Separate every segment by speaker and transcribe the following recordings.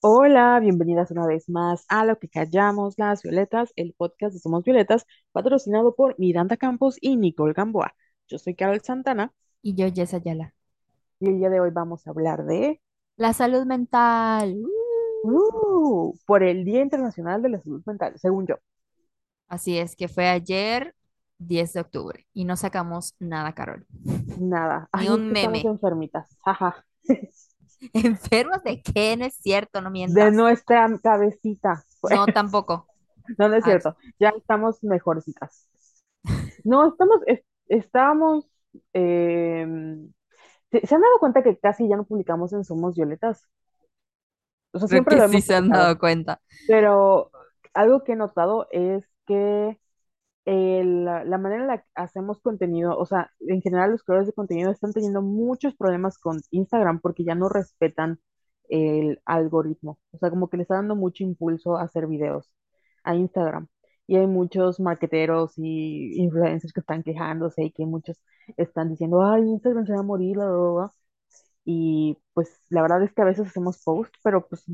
Speaker 1: Hola, bienvenidas una vez más a Lo que callamos las violetas, el podcast de Somos Violetas, patrocinado por Miranda Campos y Nicole Gamboa. Yo soy Carol Santana
Speaker 2: Y yo, Jess Ayala.
Speaker 1: y el día de hoy vamos a hablar de,
Speaker 2: La salud mental. Uh.
Speaker 1: por el Día Internacional de la Salud Mental, según yo.
Speaker 2: Así es, que fue ayer, 10 de octubre, y no sacamos nada, Carol.
Speaker 1: Nada,
Speaker 2: Ni
Speaker 1: ay,
Speaker 2: un meme.
Speaker 1: enfermitas, jaja,
Speaker 2: ¿Enfermos de qué? No es cierto, no
Speaker 1: de
Speaker 2: mientas.
Speaker 1: nuestra cabecita. Pues,
Speaker 2: No, tampoco.
Speaker 1: no, no es cierto, ya estamos mejorcitas. No, estamos, es- estábamos, em, ¿se, se han dado cuenta que casi ya no publicamos en Somos Violetas? O sea,
Speaker 2: creo
Speaker 1: siempre
Speaker 2: que
Speaker 1: lo
Speaker 2: sí
Speaker 1: hemos
Speaker 2: se han dado cuenta.
Speaker 1: pero algo que he notado es que el- la manera en la que hacemos contenido, o sea, en general los creadores de contenido están teniendo muchos problemas con Instagram porque ya no respetan el algoritmo. O sea, como que le está dando mucho impulso a hacer videos a Instagram. Y hay muchos marqueteros y influencers que están quejándose y que muchos están diciendo, ay, Instagram se va a morir, bla, bla, bla". Y pues la verdad es que a veces hacemos post, pero pues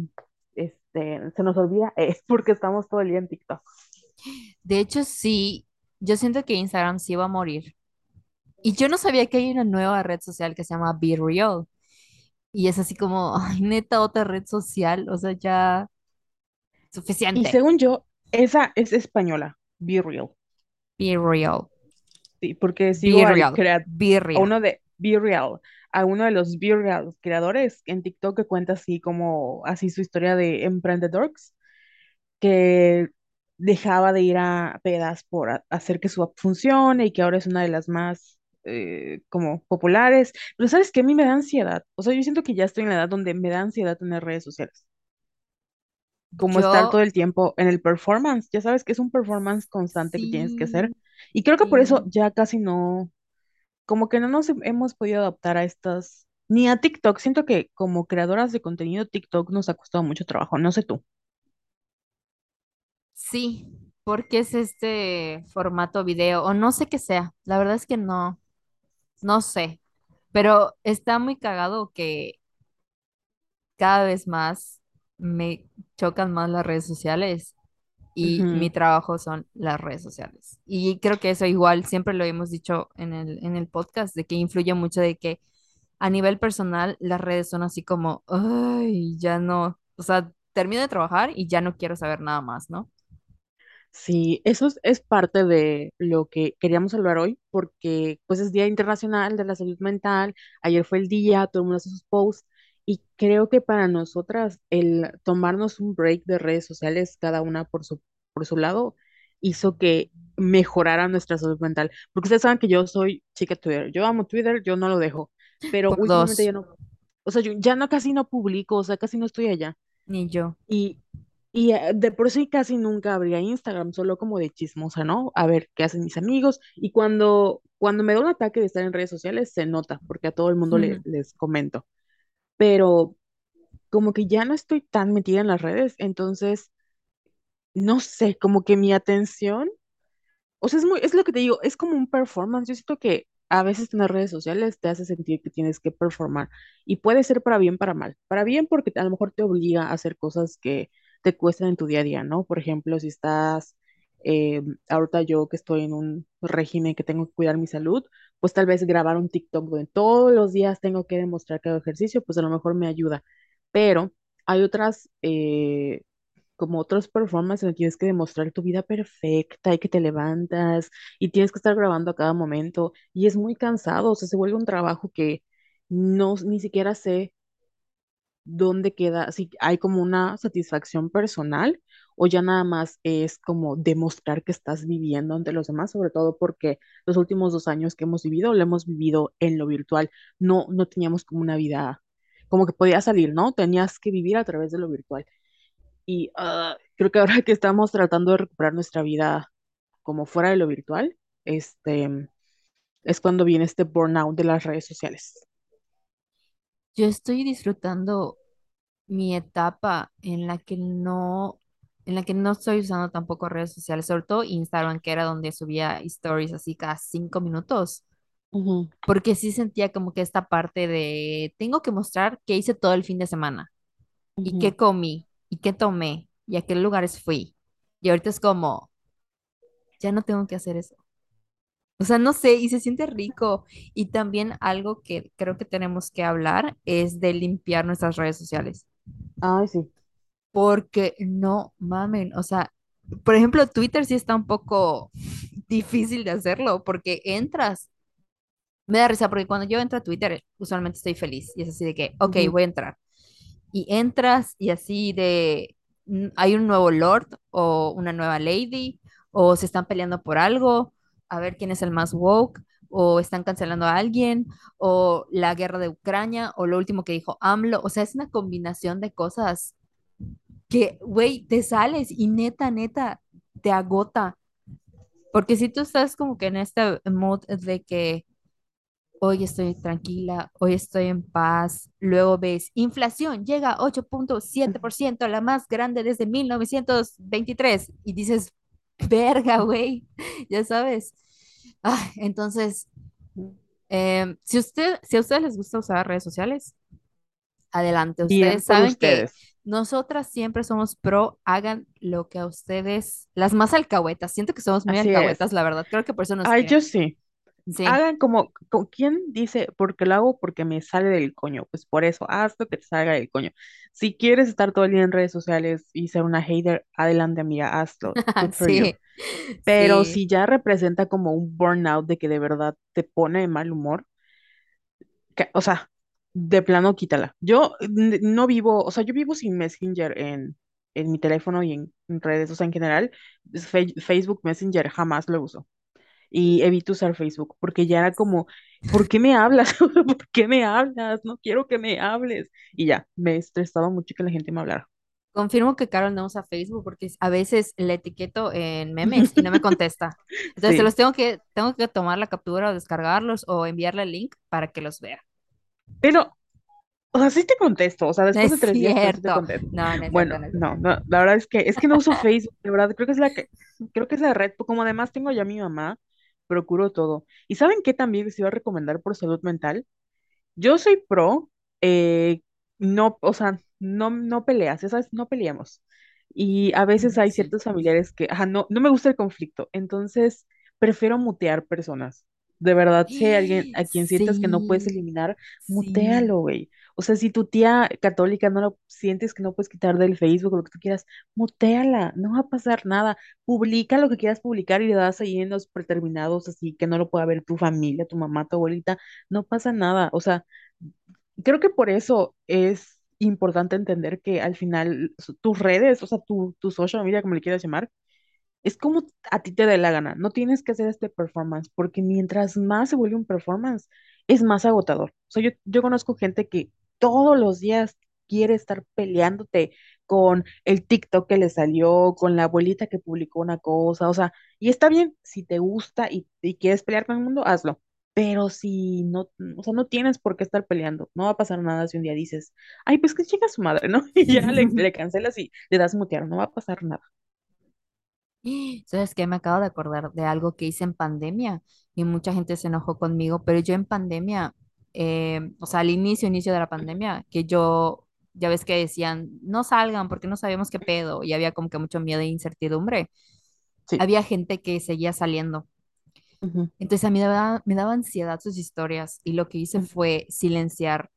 Speaker 1: este, se nos olvida, eh, porque estamos todo el día en TikTok.
Speaker 2: De hecho, sí, yo siento que Instagram sí va a morir. Y yo no sabía que hay una nueva red social que se llama Be Real. Y es así como, ay, neta, otra red social. O sea, ya
Speaker 1: Y
Speaker 2: suficiente.
Speaker 1: según yo, esa es española, Be Real.
Speaker 2: Be Real.
Speaker 1: Sí, porque
Speaker 2: Be
Speaker 1: sigo al
Speaker 2: Real.
Speaker 1: crea-
Speaker 2: Be
Speaker 1: a
Speaker 2: Real.
Speaker 1: uno de Be Real, a uno de los Be Real creadores en TikTok que cuenta así como así su historia de emprendedores, que dejaba de ir a pedas por a- hacer que su app funcione y que ahora es una de las más eh, como populares. Pero ¿sabes qué? A mí me da ansiedad. O sea, yo siento que ya estoy en la edad donde me da ansiedad tener redes sociales. como estar todo el tiempo en el performance. Ya sabes que es un performance constante que tienes que hacer. Y creo que por eso ya casi no, como que no nos he- hemos podido adaptar a estas, ni a TikTok. Siento que como creadoras de contenido, TikTok nos ha costado mucho trabajo. No sé tú.
Speaker 2: Sí, porque es este formato video o no sé qué sea. La verdad es que no, no sé, pero está muy cagado que cada vez más me chocan más las redes sociales y mi
Speaker 1: Ujú.
Speaker 2: trabajo son las redes sociales. Y creo que eso igual siempre lo hemos dicho en el, en el podcast, de que influye mucho de que a nivel personal las redes son así como, ay, ya no, o sea, termino de trabajar y ya no quiero saber nada más, ¿no?
Speaker 1: Sí, eso es, es parte de lo que queríamos hablar hoy, porque pues es Día Internacional de la Salud Mental, ayer fue el día, todo el mundo hace sus posts, y creo que para nosotras el tomarnos un break de redes sociales, cada una por su, por su lado, hizo que mejorara nuestra salud mental, porque ustedes saben que yo soy chica Twitter, yo amo Twitter, yo no lo dejo, pero
Speaker 2: Por
Speaker 1: últimamente ya
Speaker 2: dos,
Speaker 1: no, o sea, yo ya no casi no publico, o sea, casi no estoy allá.
Speaker 2: ni yo.
Speaker 1: Y, y eh, de por sí casi nunca abría Instagram, solo como de chismosa, ¿no? A ver qué hacen mis amigos. Y cuando, cuando me da un ataque de estar en redes sociales, se nota, porque a todo el mundo le- les comento. Pero como que ya no estoy tan metida en las redes, entonces, no sé, como que mi atención, o sea, es muy, es lo que te digo, es como un performance. Yo siento que a veces tener redes sociales te hace sentir que tienes que performar. Y puede ser para bien, para mal. Para bien porque a lo mejor te obliga a hacer cosas que te cuestan en tu día a día, ¿no? Por ejemplo, si estás, eh, ahorita yo que estoy en un régimen que tengo que cuidar mi salud, pues tal vez grabar un TikTok donde todos los días tengo que demostrar que hago ejercicio, pues a lo mejor me ayuda. Pero hay otras, eh, como otros performances tienes que demostrar tu vida perfecta y que te levantas y tienes que estar grabando a cada momento y es muy cansado, o sea, se vuelve un trabajo que no, ni siquiera sé dónde queda, si hay como una satisfacción personal o ya nada más es como demostrar que estás viviendo ante los demás, sobre todo porque los últimos dos años que hemos vivido, lo hemos vivido en lo virtual, no, no teníamos como una vida, como que podía salir, ¿no? Tenías que vivir a través de lo virtual. Y ah, creo que ahora que estamos tratando de recuperar nuestra vida como fuera de lo virtual, este, es cuando viene este burnout de las redes sociales.
Speaker 2: Yo estoy disfrutando mi etapa en la que no, en la que no estoy usando tampoco redes sociales, sobre todo Instagram, que era donde subía stories así cada cinco minutos, porque sí sentía como que esta parte de tengo que mostrar qué hice todo el fin de semana. y qué comí y qué tomé y a qué lugares fui. Y ahorita es como, ya no tengo que hacer eso. O sea, no sé, y se siente rico. Y también algo que creo que tenemos que hablar es de limpiar nuestras redes sociales.
Speaker 1: Ay, sí.
Speaker 2: Porque no mamen, o sea, por ejemplo, Twitter sí está un poco difícil de hacerlo porque entras. Me da risa porque cuando yo entro a Twitter, usualmente estoy feliz y es así de que, ok,
Speaker 1: Ujú.
Speaker 2: voy a entrar. Y entras y así de, mm, hay un nuevo Lord o una nueva Lady o se están peleando por algo, a ver quién es el más woke o están cancelando a alguien o la guerra de Ucrania o lo último que dijo AMLO. O sea, es una combinación de cosas que, güey, te sales y neta, neta, te agota. Porque si tú estás como que en este mood de que hoy estoy tranquila, hoy estoy en paz, luego ves inflación llega a ocho punto siete por ciento la más grande desde 1923 y dices, verga, güey, ya sabes. Ah, entonces, em, si usted, si a ustedes les gusta usar redes sociales, adelante. Ustedes saben que nosotras siempre somos pro, hagan lo que a ustedes, las más alcahuetas, siento que somos muy
Speaker 1: Así es.
Speaker 2: alcahuetas, la verdad, creo que por eso nos
Speaker 1: Ay,
Speaker 2: quieren.
Speaker 1: yo sí.
Speaker 2: Sí,
Speaker 1: Hagan como, co- ¿quién dice? Porque lo hago porque me sale del coño. Pues por eso, haz lo que te salga del coño. Si quieres estar todo el día en redes sociales y ser una hater, adelante, amiga, hazlo. Good for you.
Speaker 2: sí,
Speaker 1: Pero
Speaker 2: sí.
Speaker 1: si ya representa como un burnout de que de verdad te pone de mal humor, que- o sea, de plano quítala. Yo no vivo, o sea, yo vivo sin Messenger en, en mi teléfono y en, en redes, o sea, en general, Facebook Messenger jamás lo uso. Y evito usar Facebook porque ya era como, ¿por qué me hablas? ¿Por qué me hablas? No quiero que me hables. Y ya, me estresaba mucho que la gente me hablara.
Speaker 2: Confirmo que Carol no usa Facebook porque a veces le etiqueto en memes y no me contesta. Entonces
Speaker 1: Sí,
Speaker 2: los tengo que, tengo que tomar la captura o descargarlos o enviarle el link para que los vea.
Speaker 1: pero, o sea, sí te contesto, o sea, después
Speaker 2: es
Speaker 1: de tres días, sí te contesto.
Speaker 2: No, no
Speaker 1: Bueno,
Speaker 2: cierto.
Speaker 1: no, no, la verdad es que, es que no uso Facebook, de verdad, creo que es la que, creo que es la red, como además tengo ya a mi mamá, procuro todo. ¿Y saben qué también les iba a recomendar por salud mental? Yo soy pro, eh, no, o sea, no, no peleas, esas no peleamos. Y a veces hay ciertos familiares que, ajá, no, no me gusta el conflicto, entonces prefiero mutear personas. De verdad, si hay alguien a quien sientas que no puedes eliminar, mutealo, güey. O sea, si tu tía católica no lo sientes que no puedes quitar del Facebook lo que tú quieras, muteala, no va a pasar nada. Publica lo que quieras publicar y le das ahí en los preterminados, así que no lo pueda ver tu familia, tu mamá, tu abuelita, no pasa nada. O sea, Creo que por eso es importante entender que al final tus redes, o sea, tu, tu social media, como le quieras llamar, es como a ti te dé la gana. No tienes que hacer este performance, porque mientras más se vuelve un performance, es más agotador. O sea, yo, yo conozco gente que todos los días quiere estar peleándote con el TikTok que le salió, con la abuelita que publicó una cosa, o sea, y está bien, si te gusta y, y quieres pelear con el mundo, hazlo. Pero si no, o sea, no tienes por qué estar peleando, no va a pasar nada si un día dices, ay, pues que chica su madre, ¿no? Y ya le, le cancelas y le das mutear, no va a pasar nada.
Speaker 2: ¿Sabes qué? Me acabo de acordar de algo que hice en pandemia y mucha gente se enojó conmigo, pero yo en pandemia, eh, o sea, al inicio, inicio de la pandemia, que yo, ya ves que decían, no salgan porque no sabíamos qué pedo y había como que mucho miedo e incertidumbre,
Speaker 1: Sí.
Speaker 2: había gente que seguía saliendo. Entonces a mí me daba, me daba ansiedad sus historias y lo que hice fue silenciar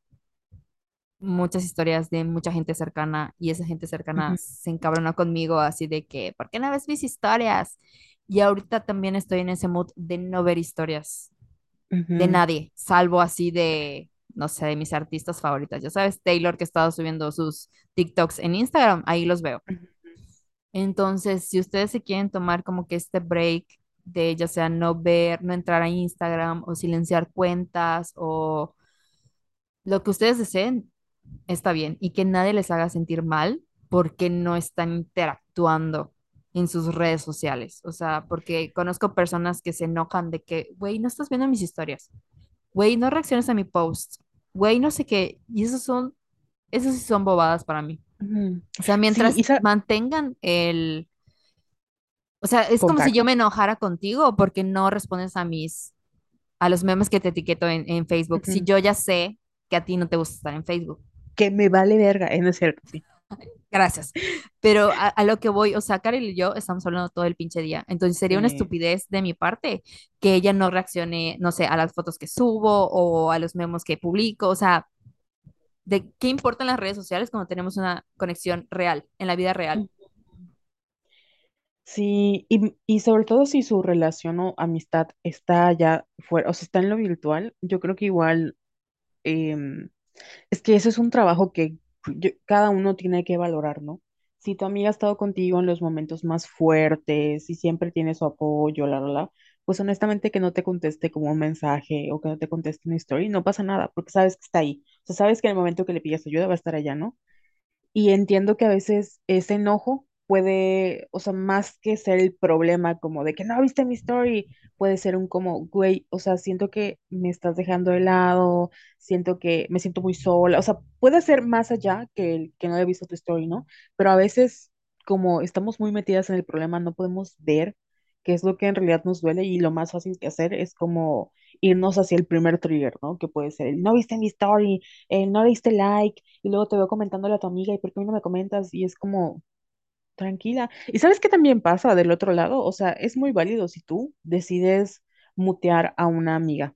Speaker 2: muchas historias de mucha gente cercana y esa gente cercana
Speaker 1: ujú,
Speaker 2: se encabronó conmigo así de que, ¿por qué no ves mis historias? Y ahorita también estoy en ese mood de no ver historias de nadie, salvo así de, no sé, de mis artistas favoritas. Ya sabes, Taylor que ha estado subiendo sus TikToks en Instagram, ahí los veo. Entonces, si ustedes se quieren tomar como que este break de ya sea no ver, no entrar a Instagram o silenciar cuentas o lo que ustedes deseen, está bien y que nadie les haga sentir mal porque no están interactuando en sus redes sociales. O sea, porque conozco personas que se enojan de que, güey, no estás viendo mis historias, güey, no reacciones a mi post, güey, no sé qué. Y esos son, esos sí son bobadas para mí. O sea, mientras mantengan el, o sea, es como si yo me enojara contigo porque no respondes a mis, a los memes que te etiqueto en, en Facebook. Si yo ya sé que a ti no te gusta estar en Facebook.
Speaker 1: que me vale verga, en es cierto, sí.
Speaker 2: Gracias. Pero a, a lo que voy, o sea, Karel y yo estamos hablando todo el pinche día. Entonces sería una estupidez de mi parte que ella no reaccione, no sé, a las fotos que subo o a los memes que publico. O sea, ¿de qué importan las redes sociales cuando tenemos una conexión real, en la vida real?
Speaker 1: Sí, y, y sobre todo si su relación o amistad está ya fuera, o sea, está en lo virtual, yo creo que igual em, es que ese es un trabajo que yo- cada uno tiene que valorar, ¿no? Si tu amiga ha estado contigo en los momentos más fuertes y siempre tiene su apoyo, la, la, la, pues honestamente que no te conteste como un mensaje o que no te conteste una historia, no pasa nada, porque sabes que está ahí. O sea, sabes que en el momento que le pidas ayuda va a estar allá, ¿no? Y entiendo que a veces ese enojo puede, o sea, más que ser el problema como de que no viste mi story, puede ser un como, güey, o sea, siento que me estás dejando de lado, siento que me siento muy sola, o sea, puede ser más allá que el que no haya visto tu story, ¿no? Pero a veces, como estamos muy metidas en el problema, no podemos ver qué es lo que en realidad nos duele y lo más fácil que hacer es como irnos hacia el primer trigger, ¿no? Que puede ser el no viste mi story, el no le diste like y luego te veo comentándole a tu amiga, ¿y por qué no me comentas? Y es como, tranquila. ¿Y sabes qué también pasa del otro lado? O sea, es muy válido si tú decides mutear a una amiga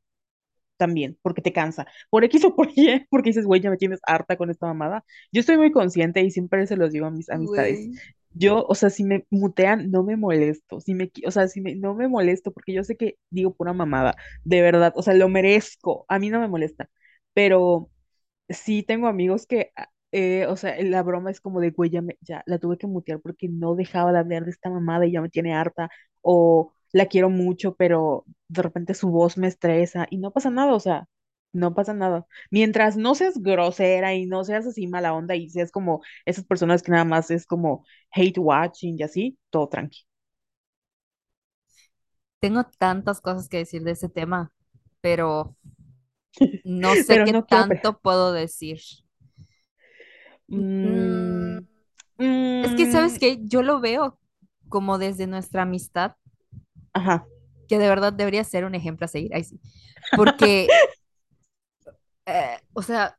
Speaker 1: también, porque te cansa. Por X o por Y, porque dices, güey, ya me tienes harta con esta mamada. Yo estoy muy consciente y siempre se los digo a mis amistades.
Speaker 2: Güey.
Speaker 1: Yo, o sea, si me mutean, no me molesto. Si me, o sea, si me, no me molesto, porque yo sé que digo pura mamada, de verdad, o sea, lo merezco. A mí no me molesta. Pero sí tengo amigos que, ah, eh, o sea, la broma es como de, güey, ya, me- ya la tuve que mutear porque no dejaba de hablar de esta mamada y ya me tiene harta, o la quiero mucho, pero de repente su voz me estresa y no pasa nada, o sea, no pasa nada. Mientras no seas grosera y no seas así mala onda y seas como esas personas que nada más es como hate watching y así, todo tranqui.
Speaker 2: Tengo tantas cosas que decir de ese tema, pero no sé
Speaker 1: Pero
Speaker 2: qué
Speaker 1: no quiero... pe-
Speaker 2: tanto puedo decir. Mm,
Speaker 1: Mm,
Speaker 2: es que, ¿sabes qué? Yo lo veo como desde nuestra amistad,
Speaker 1: ajá.
Speaker 2: que de verdad debería ser un ejemplo a seguir. Ahí sí. Porque, eh, o sea,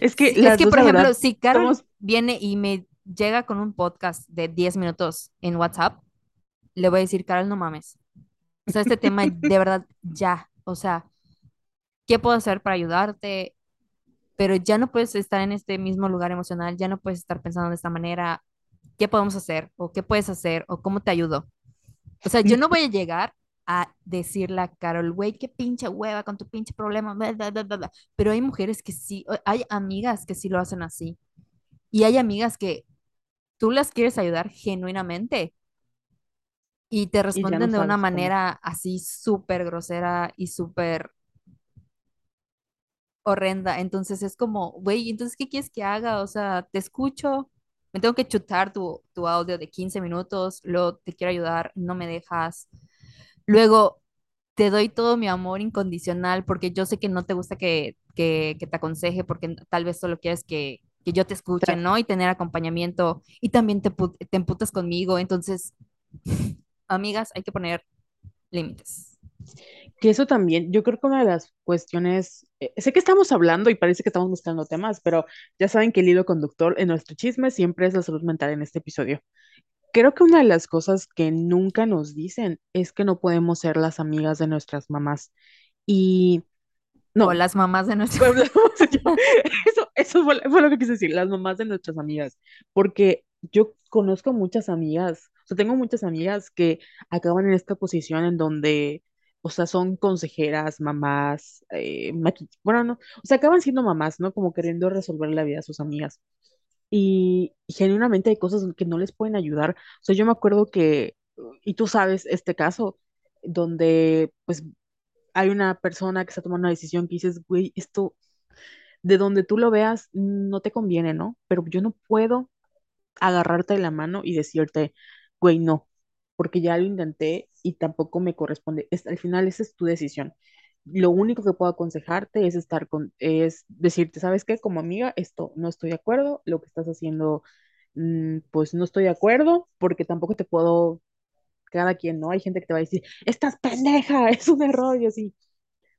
Speaker 1: Es que
Speaker 2: es que, por
Speaker 1: verdad,
Speaker 2: ejemplo, si Carol
Speaker 1: somos
Speaker 2: viene y me llega con un podcast de 10 minutos en WhatsApp, le voy a decir, Carol, no mames. O sea, este tema de verdad ya. O sea, ¿qué puedo hacer para ayudarte? Pero ya no puedes estar en este mismo lugar emocional, ya no puedes estar pensando de esta manera. ¿Qué podemos hacer? ¿O qué puedes hacer? ¿O cómo te ayudo? O sea, yo no voy a llegar a decirle a Carol, güey, qué pinche hueva con tu pinche problema, bla, bla, bla, bla, bla". Pero hay mujeres que sí, hay amigas que sí lo hacen así. Y hay amigas que tú las quieres ayudar genuinamente y te
Speaker 1: y ya no
Speaker 2: responden de una
Speaker 1: cómo.
Speaker 2: manera así súper grosera y súper horrenda. Entonces es como, güey, entonces, ¿qué quieres que haga? O sea, te escucho, me tengo que chutar tu, tu audio de 15 minutos, luego te quiero ayudar, no me dejas. Luego te doy todo mi amor incondicional porque yo sé que no te gusta que, que, que te aconseje porque tal vez solo quieres que, que yo te escuche,
Speaker 1: Tra-
Speaker 2: ¿no? Y tener acompañamiento y también te, te emputas conmigo. Entonces, amigas, hay que poner límites.
Speaker 1: Que eso también, yo creo que una de las cuestiones, eh, sé que estamos hablando y parece que estamos mezclando temas, pero ya saben que el hilo conductor en nuestro chisme siempre es la salud mental en este episodio. Creo que una de las cosas que nunca nos dicen es que no podemos ser las amigas de nuestras mamás. Y
Speaker 2: O
Speaker 1: no,
Speaker 2: las mamás de nuestro...
Speaker 1: Pues, Eso, eso fue, fue lo que quise decir, las mamás de nuestras amigas, porque yo conozco muchas amigas, o sea, tengo muchas amigas que acaban en esta posición en donde, o sea, son consejeras, mamás, eh, bueno, no, o sea, acaban siendo mamás, ¿no? Como queriendo resolver la vida a sus amigas. Y, y genuinamente hay cosas que no les pueden ayudar. O sea, yo me acuerdo que, y tú sabes este caso, donde pues hay una persona que está tomando una decisión que dices, güey, esto de donde tú lo veas, no te conviene, ¿no? Pero yo no puedo agarrarte de la mano y decirte, güey, no, porque ya lo intenté y tampoco me corresponde. Es, al final, esa es tu decisión. Lo único que puedo aconsejarte es estar con, es decirte, ¿sabes qué? Como amiga, esto no estoy de acuerdo, lo que estás haciendo, mm, pues no estoy de acuerdo, porque tampoco te puedo, cada quien, ¿no? Hay gente que te va a decir, estás pendeja, es un error y así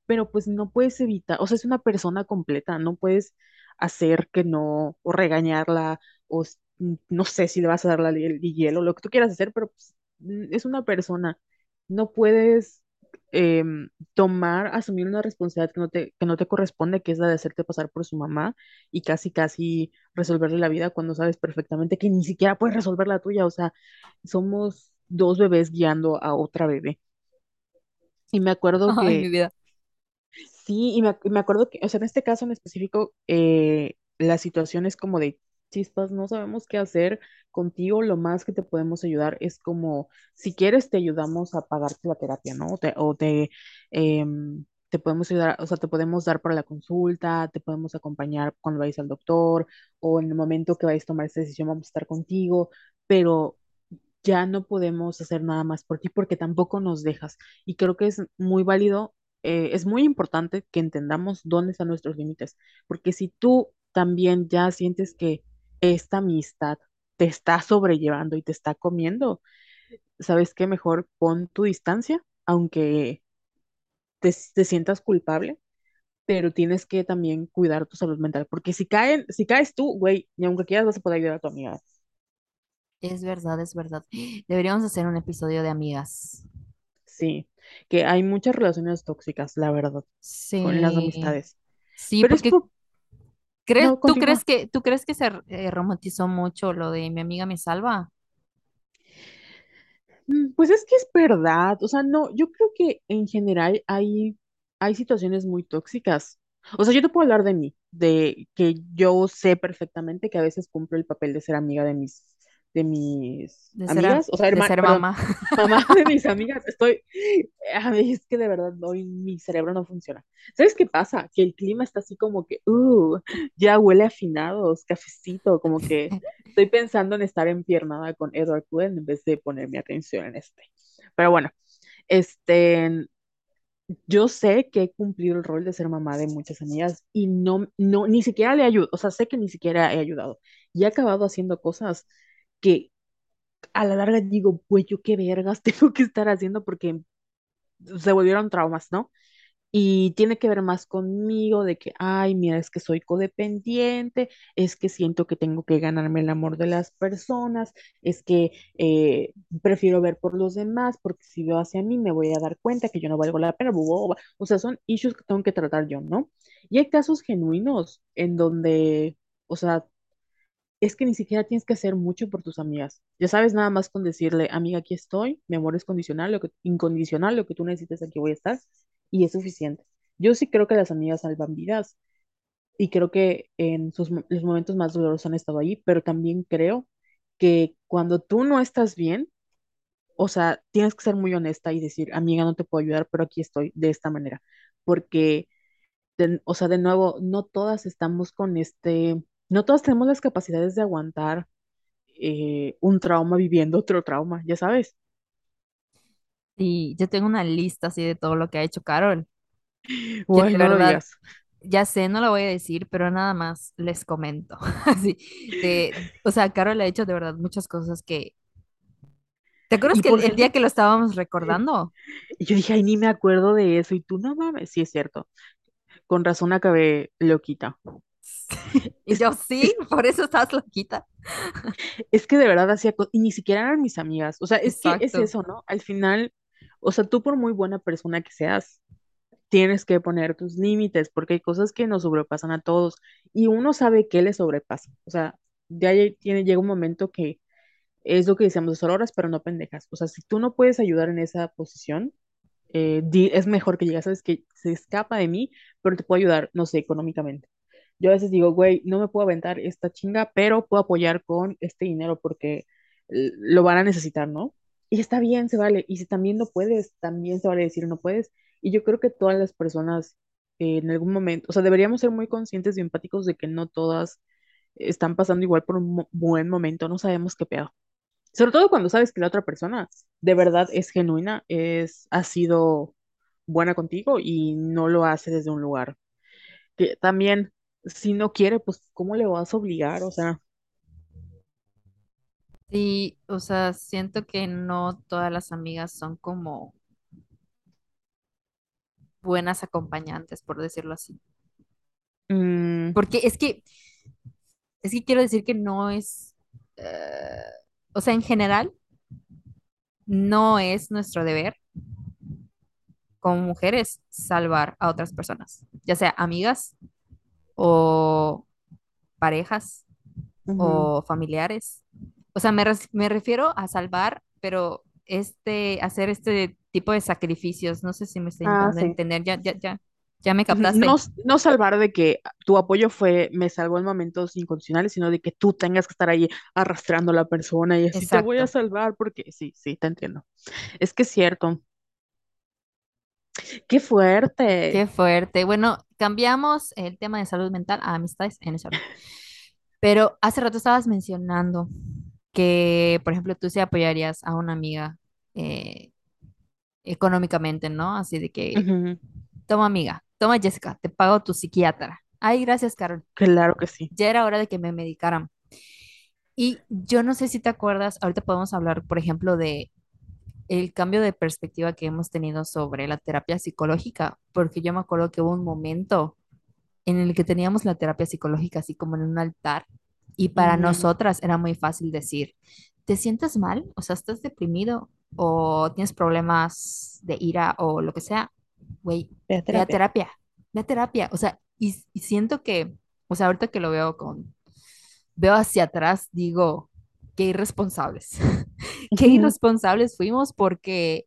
Speaker 1: pero pues no puedes evitar, o sea, es una persona completa, no puedes hacer que no, o regañarla, o n- no sé si le vas a dar la, el, el hielo, lo que tú quieras hacer, pero pues, mm, es una persona, no puedes em, tomar, asumir una responsabilidad que no te, que no te corresponde, que es la de hacerte pasar por su mamá y casi, casi resolverle la vida cuando sabes perfectamente que ni siquiera puedes resolver la tuya, o sea, somos dos bebés guiando a otra bebé. Y me acuerdo
Speaker 2: Ay, mi vida.
Speaker 1: Sí, y me, me acuerdo que, o sea, en este caso en específico, eh, la situación es como de chispas, no sabemos qué hacer contigo, lo más que te podemos ayudar es como, si quieres, te ayudamos a pagarte la terapia, ¿no? O te, em, te podemos ayudar, o sea, te podemos dar para la consulta, te podemos acompañar cuando vayas al doctor, o en el momento que vayas a tomar esta decisión, vamos a estar contigo, pero ya no podemos hacer nada más por ti porque tampoco nos dejas. Y creo que es muy válido, eh, es muy importante que entendamos dónde están nuestros límites, porque si tú también ya sientes que esta amistad te está sobrellevando y te está comiendo, ¿sabes qué? Mejor pon tu distancia, aunque te, te sientas culpable. Pero tienes que también cuidar tu salud mental, porque si caen, si caes tú, güey, ni aunque quieras vas a poder ayudar a tu amiga.
Speaker 2: Es verdad, es verdad. Deberíamos hacer un episodio de amigas.
Speaker 1: Sí, que hay muchas relaciones tóxicas, la verdad, con las
Speaker 2: Sí,
Speaker 1: amistades.
Speaker 2: sí,
Speaker 1: Pero es por...
Speaker 2: ¿crees,
Speaker 1: No,
Speaker 2: tú crees que, tú crees que se eh, romantizó mucho lo de mi amiga me salva?
Speaker 1: Mm, Pues es que es verdad, o sea, no, yo creo que en general hay, hay situaciones muy tóxicas. O sea, yo te puedo hablar de mí, de que yo sé perfectamente que a veces cumplo el papel de ser amiga de mis, de mis
Speaker 2: De ser,
Speaker 1: amigas, o sea,
Speaker 2: de
Speaker 1: hermana,
Speaker 2: ser
Speaker 1: perdón,
Speaker 2: mamá.
Speaker 1: mamá de mis amigas. Estoy, a mí es que de verdad hoy mi cerebro no funciona. ¿Sabes qué pasa? Que el clima está así como que, uh, ya huele a afinados, cafecito, como que Estoy pensando en estar empiernada con Edward Cullen en vez de poner mi atención en este. Pero bueno, este, yo sé que he cumplido el rol de ser mamá de muchas amigas y no, no, ni siquiera le ayudo, o sea, sé que ni siquiera he ayudado. Y he acabado haciendo cosas que a la larga digo, pues yo qué vergas tengo que estar haciendo porque se volvieron traumas, ¿no? Y tiene que ver más conmigo de que, ay, mira, es que soy codependiente, es que siento que tengo que ganarme el amor de las personas, es que eh, prefiero ver por los demás, porque si veo hacia mí me voy a dar cuenta que yo no valgo la pena, boba. O sea, son issues que tengo que tratar yo, ¿no? Y hay casos genuinos en donde, o sea, es que ni siquiera tienes que hacer mucho por tus amigas. Ya sabes, nada más con decirle, amiga, aquí estoy, mi amor es condicional, lo que, incondicional, lo que tú necesites, aquí voy a estar, y es suficiente. Yo sí creo que las amigas salvan vidas, y creo que en sus, los momentos más dolorosos han estado ahí, pero también creo que cuando tú no estás bien, o sea, tienes que ser muy honesta y decir, amiga, no te puedo ayudar, pero aquí estoy de esta manera, porque de- o sea, de nuevo, no todas estamos con este, no todas tenemos las capacidades de aguantar eh, un trauma viviendo otro trauma, ya sabes.
Speaker 2: Y yo tengo una lista así de todo lo que ha hecho Carol,
Speaker 1: Uy, no lo digas.
Speaker 2: ya sé, no lo voy a decir, pero nada más les comento. Así, de, o sea, Carol ha hecho de verdad muchas cosas que... ¿Te acuerdas que el, día que lo estábamos recordando?
Speaker 1: y yo dije, ay, ni me acuerdo de eso, y tú no mames, sí es cierto, con razón acabé loquita.
Speaker 2: Y yo, sí, por eso estás loquita.
Speaker 1: es que de verdad hacía cosas, y ni siquiera eran mis amigas, o sea, es que es eso, ¿no? Al final, o sea, tú por muy buena persona que seas, tienes que poner tus límites, porque hay cosas que nos sobrepasan a todos, y uno sabe qué le sobrepasa, o sea, de ahí tiene, llega un momento que es lo que decíamos, de horas, pero no pendejas. O sea, si tú no puedes ayudar en esa posición, eh, di- es mejor que digas, sabes que se escapa de mí, pero te puedo ayudar, no sé, económicamente. Yo a veces digo, güey, no me puedo aventar esta chinga, pero puedo apoyar con este dinero porque lo van a necesitar, ¿no? Y está bien, se vale. Y si también no puedes, también se vale decir no puedes. Y yo creo que todas las personas en algún momento, o sea, deberíamos ser muy conscientes y empáticos de que no todas están pasando igual por un buen momento, no sabemos qué pedo. Sobre todo cuando sabes que la otra persona de verdad es genuina, es, ha sido buena contigo y no lo hace desde un lugar. Que también, si no quiere, pues, ¿cómo le vas a obligar? O sea,
Speaker 2: Sí, o sea, siento que no todas las amigas son como buenas acompañantes, por decirlo así.
Speaker 1: Mm,
Speaker 2: Porque es que, es que quiero decir que no es, eh, o sea, en general, no es nuestro deber como mujeres salvar a otras personas, ya sea amigas o parejas o familiares. O sea, me, res- me refiero a salvar, pero este, hacer este tipo de sacrificios, no sé si me estoy
Speaker 1: Ah,
Speaker 2: dando a
Speaker 1: sí.
Speaker 2: entender, ya, ya, ya, ya me
Speaker 1: Ujú, No,
Speaker 2: captaste.
Speaker 1: no salvar de que tu apoyo fue, me salvó en momentos incondicionales, sino de que tú tengas que estar ahí arrastrando a la persona y así te voy a salvar porque sí, sí, te entiendo. Es que es cierto. Qué fuerte.
Speaker 2: Qué fuerte. Bueno, cambiamos el tema de salud mental a amistades en orden. Pero hace rato estabas mencionando que, por ejemplo, tú se apoyarías a una amiga eh, económicamente, ¿no? Así de que,
Speaker 1: Ujú,
Speaker 2: toma amiga, toma Jessica, te pago tu psiquiatra. Ay, gracias, Carol.
Speaker 1: Claro que sí.
Speaker 2: Ya era hora de que me medicaran. Y yo no sé si te acuerdas, ahorita podemos hablar, por ejemplo, de el cambio de perspectiva que hemos tenido sobre la terapia psicológica, porque yo me acuerdo que hubo un momento en el que teníamos la terapia psicológica así como en un altar y para nosotras era muy fácil decir, ¿te sientes mal? O sea, ¿estás deprimido o tienes problemas de ira o lo que sea? Güey,
Speaker 1: Ve terapia.
Speaker 2: terapia, ve a terapia. O sea, y, y siento que, o sea, ahorita que lo veo con, veo hacia atrás, digo, qué irresponsables, qué irresponsables fuimos porque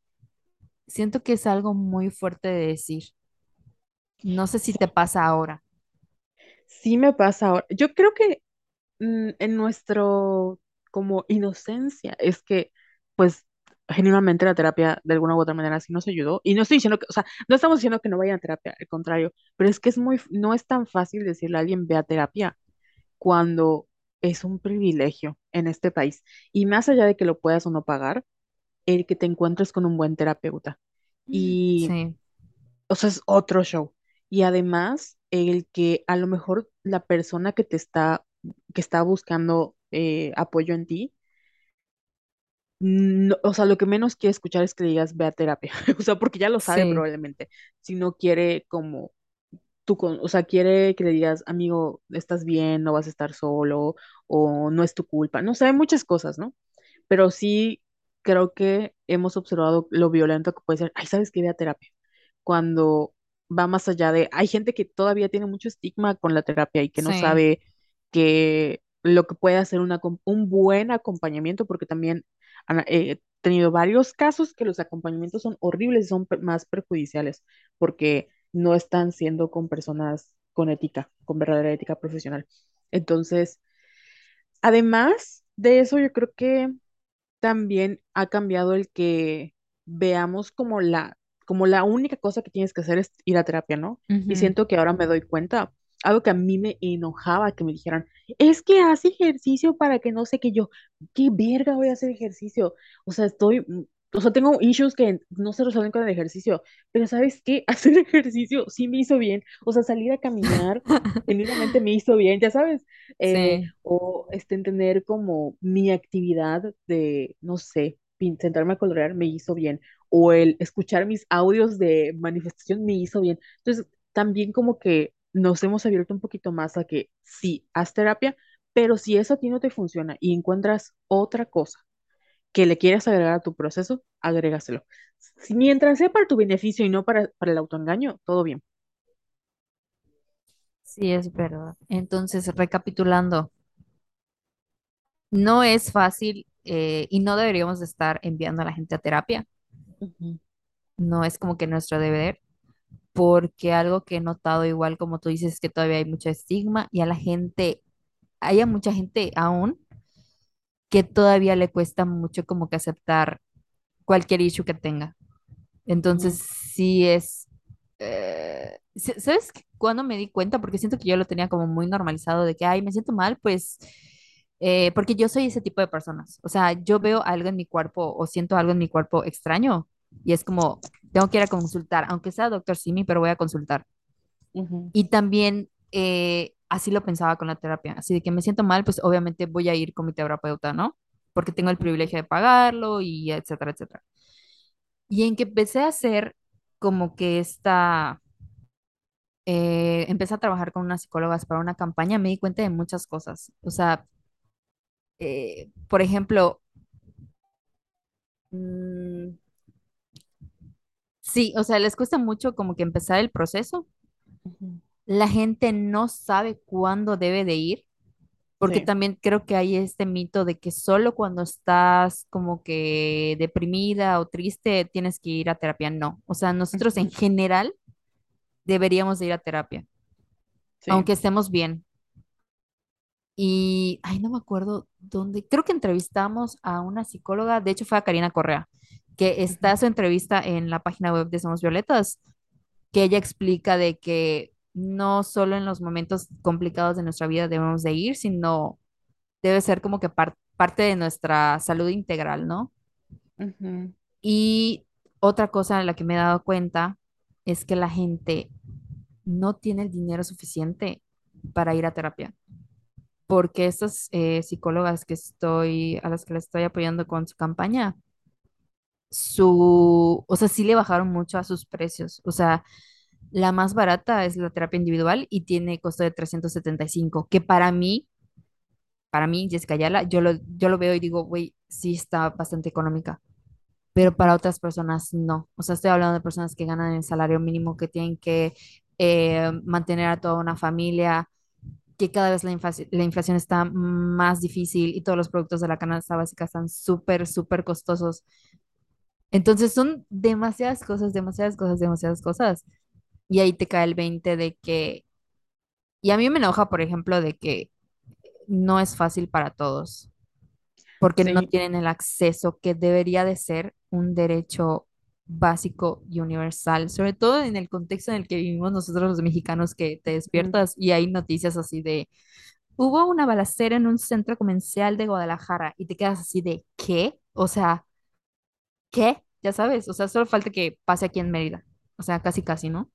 Speaker 2: siento que es algo muy fuerte de decir. No sé si te pasa ahora.
Speaker 1: sí me pasa ahora. Yo creo que mm, en nuestro como inocencia es que pues genuinamente la terapia de alguna u otra manera sí nos ayudó y no estoy diciendo que, o sea, no estamos diciendo que no vayan a terapia, al contrario, pero es que es muy, no es tan fácil decirle a alguien ve a terapia cuando es un privilegio en este país y más allá de que lo puedas o no pagar, el que te encuentres con un buen terapeuta. Y,
Speaker 2: Sí,
Speaker 1: o sea, es otro show. Y además el que a lo mejor la persona que te está que está buscando eh, apoyo en ti, no- o sea, lo que menos quiere escuchar es que le digas ve a terapia, o sea, porque ya lo sabe
Speaker 2: sí,
Speaker 1: probablemente, si no quiere como tú, con, o sea, quiere que le digas, amigo, estás bien, no vas a estar solo, o no es tu culpa, no sé, hay muchas cosas, ¿no? Pero sí creo que hemos observado lo violento que puede ser, ay, ¿sabes qué? Ve a terapia, cuando va más allá de, hay gente que todavía tiene mucho estigma con la terapia y que no
Speaker 2: sí,
Speaker 1: sabe que lo que puede hacer una un buen acompañamiento, porque también he tenido varios casos que los acompañamientos son horribles y son más perjudiciales, porque no están siendo con personas con ética, con verdadera ética profesional. Entonces, además de eso, yo creo que también ha cambiado el que veamos como la, como la única cosa que tienes que hacer es ir a terapia, ¿no? Y siento que ahora me doy cuenta, algo que a mí me enojaba que me dijeran, es que hace ejercicio para que no sé qué yo, qué verga voy a hacer ejercicio. O sea, estoy, o sea, tengo issues que no se resuelven con el ejercicio, pero ¿sabes qué? Hacer ejercicio sí me hizo bien. O sea, salir a caminar genuinamente me hizo bien, ya sabes eh,
Speaker 2: Sí,
Speaker 1: o este, tener como mi actividad de, no sé, sentarme a colorear me hizo bien, o el escuchar mis audios de manifestación me hizo bien. Entonces, también como que nos hemos abierto un poquito más a que sí, haz terapia, pero si eso a ti no te funciona y encuentras otra cosa que le quieras agregar a tu proceso, agrégaselo. Si, mientras sea para tu beneficio y no para, para el autoengaño, todo bien.
Speaker 2: sí, es verdad. Entonces, recapitulando, no es fácil eh, y no deberíamos de estar enviando a la gente a terapia. No es como que nuestro deber, porque algo que he notado igual como tú dices es que todavía hay mucho estigma y a la gente, hay a mucha gente aún que todavía le cuesta mucho como que aceptar cualquier issue que tenga. Entonces, sí es, eh, ¿sabes cuándo me di cuenta? Porque siento que yo lo tenía como muy normalizado de que, ay, me siento mal, pues, eh, porque yo soy ese tipo de personas. O sea, yo veo algo en mi cuerpo o siento algo en mi cuerpo extraño y es como, tengo que ir a consultar, aunque sea doctor Simi, pero voy a consultar. Y también eh, así lo pensaba con la terapia, así de que me siento mal, pues obviamente voy a ir con mi terapeuta, ¿no? Porque tengo el privilegio de pagarlo y etcétera, etcétera. Y en que empecé a hacer como que esta, eh, empecé a trabajar con unas psicólogas para una campaña, me di cuenta de muchas cosas. O sea, eh, por ejemplo, mm, sí, o sea, les cuesta mucho como que empezar el proceso.
Speaker 1: Ujú.
Speaker 2: La gente no sabe cuándo debe de ir, porque
Speaker 1: Sí.
Speaker 2: también creo que hay este mito de que solo cuando estás como que deprimida o triste tienes que ir a terapia. No, o sea, nosotros en general deberíamos de ir a terapia,
Speaker 1: Sí.
Speaker 2: aunque estemos bien. Y, ay, no me acuerdo dónde, creo que entrevistamos a una psicóloga, de hecho fue a Karina Correa, que está su entrevista en la página web de Somos Violetas, que ella explica de que no solo en los momentos complicados de nuestra vida debemos de ir, sino debe ser como que par- parte de nuestra salud integral, ¿no? Y otra cosa de la que me he dado cuenta es que la gente no tiene el dinero suficiente para ir a terapia. porque estas eh, psicólogas que estoy, a las que le estoy apoyando con su campaña, su, o sea, sí le bajaron mucho a sus precios. O sea, la más barata es la terapia individual y tiene costo de 375 que para mí, para mí, Jessica Ayala, yo lo, yo lo veo y digo, güey, sí está bastante económica, pero para otras personas no. O sea, estoy hablando de personas que ganan el salario mínimo, que tienen que eh, mantener a toda una familia que cada vez la la inflación está más difícil y todos los productos de la canasta básica están súper, súper costosos. Entonces son demasiadas cosas, demasiadas cosas, demasiadas cosas. Y ahí te cae el 20 de que, y a mí me enoja, por ejemplo, de que no es fácil para todos, porque no tienen el acceso que debería de ser un derecho básico y universal, sobre todo en el contexto en el que vivimos nosotros los mexicanos, que te despiertas y hay noticias así de Hubo una balacera en un centro comercial de Guadalajara y te quedas así de, ¿qué? O sea, ¿qué? Ya sabes, o sea, solo falta que pase aquí en Mérida. O sea, casi, casi, ¿no?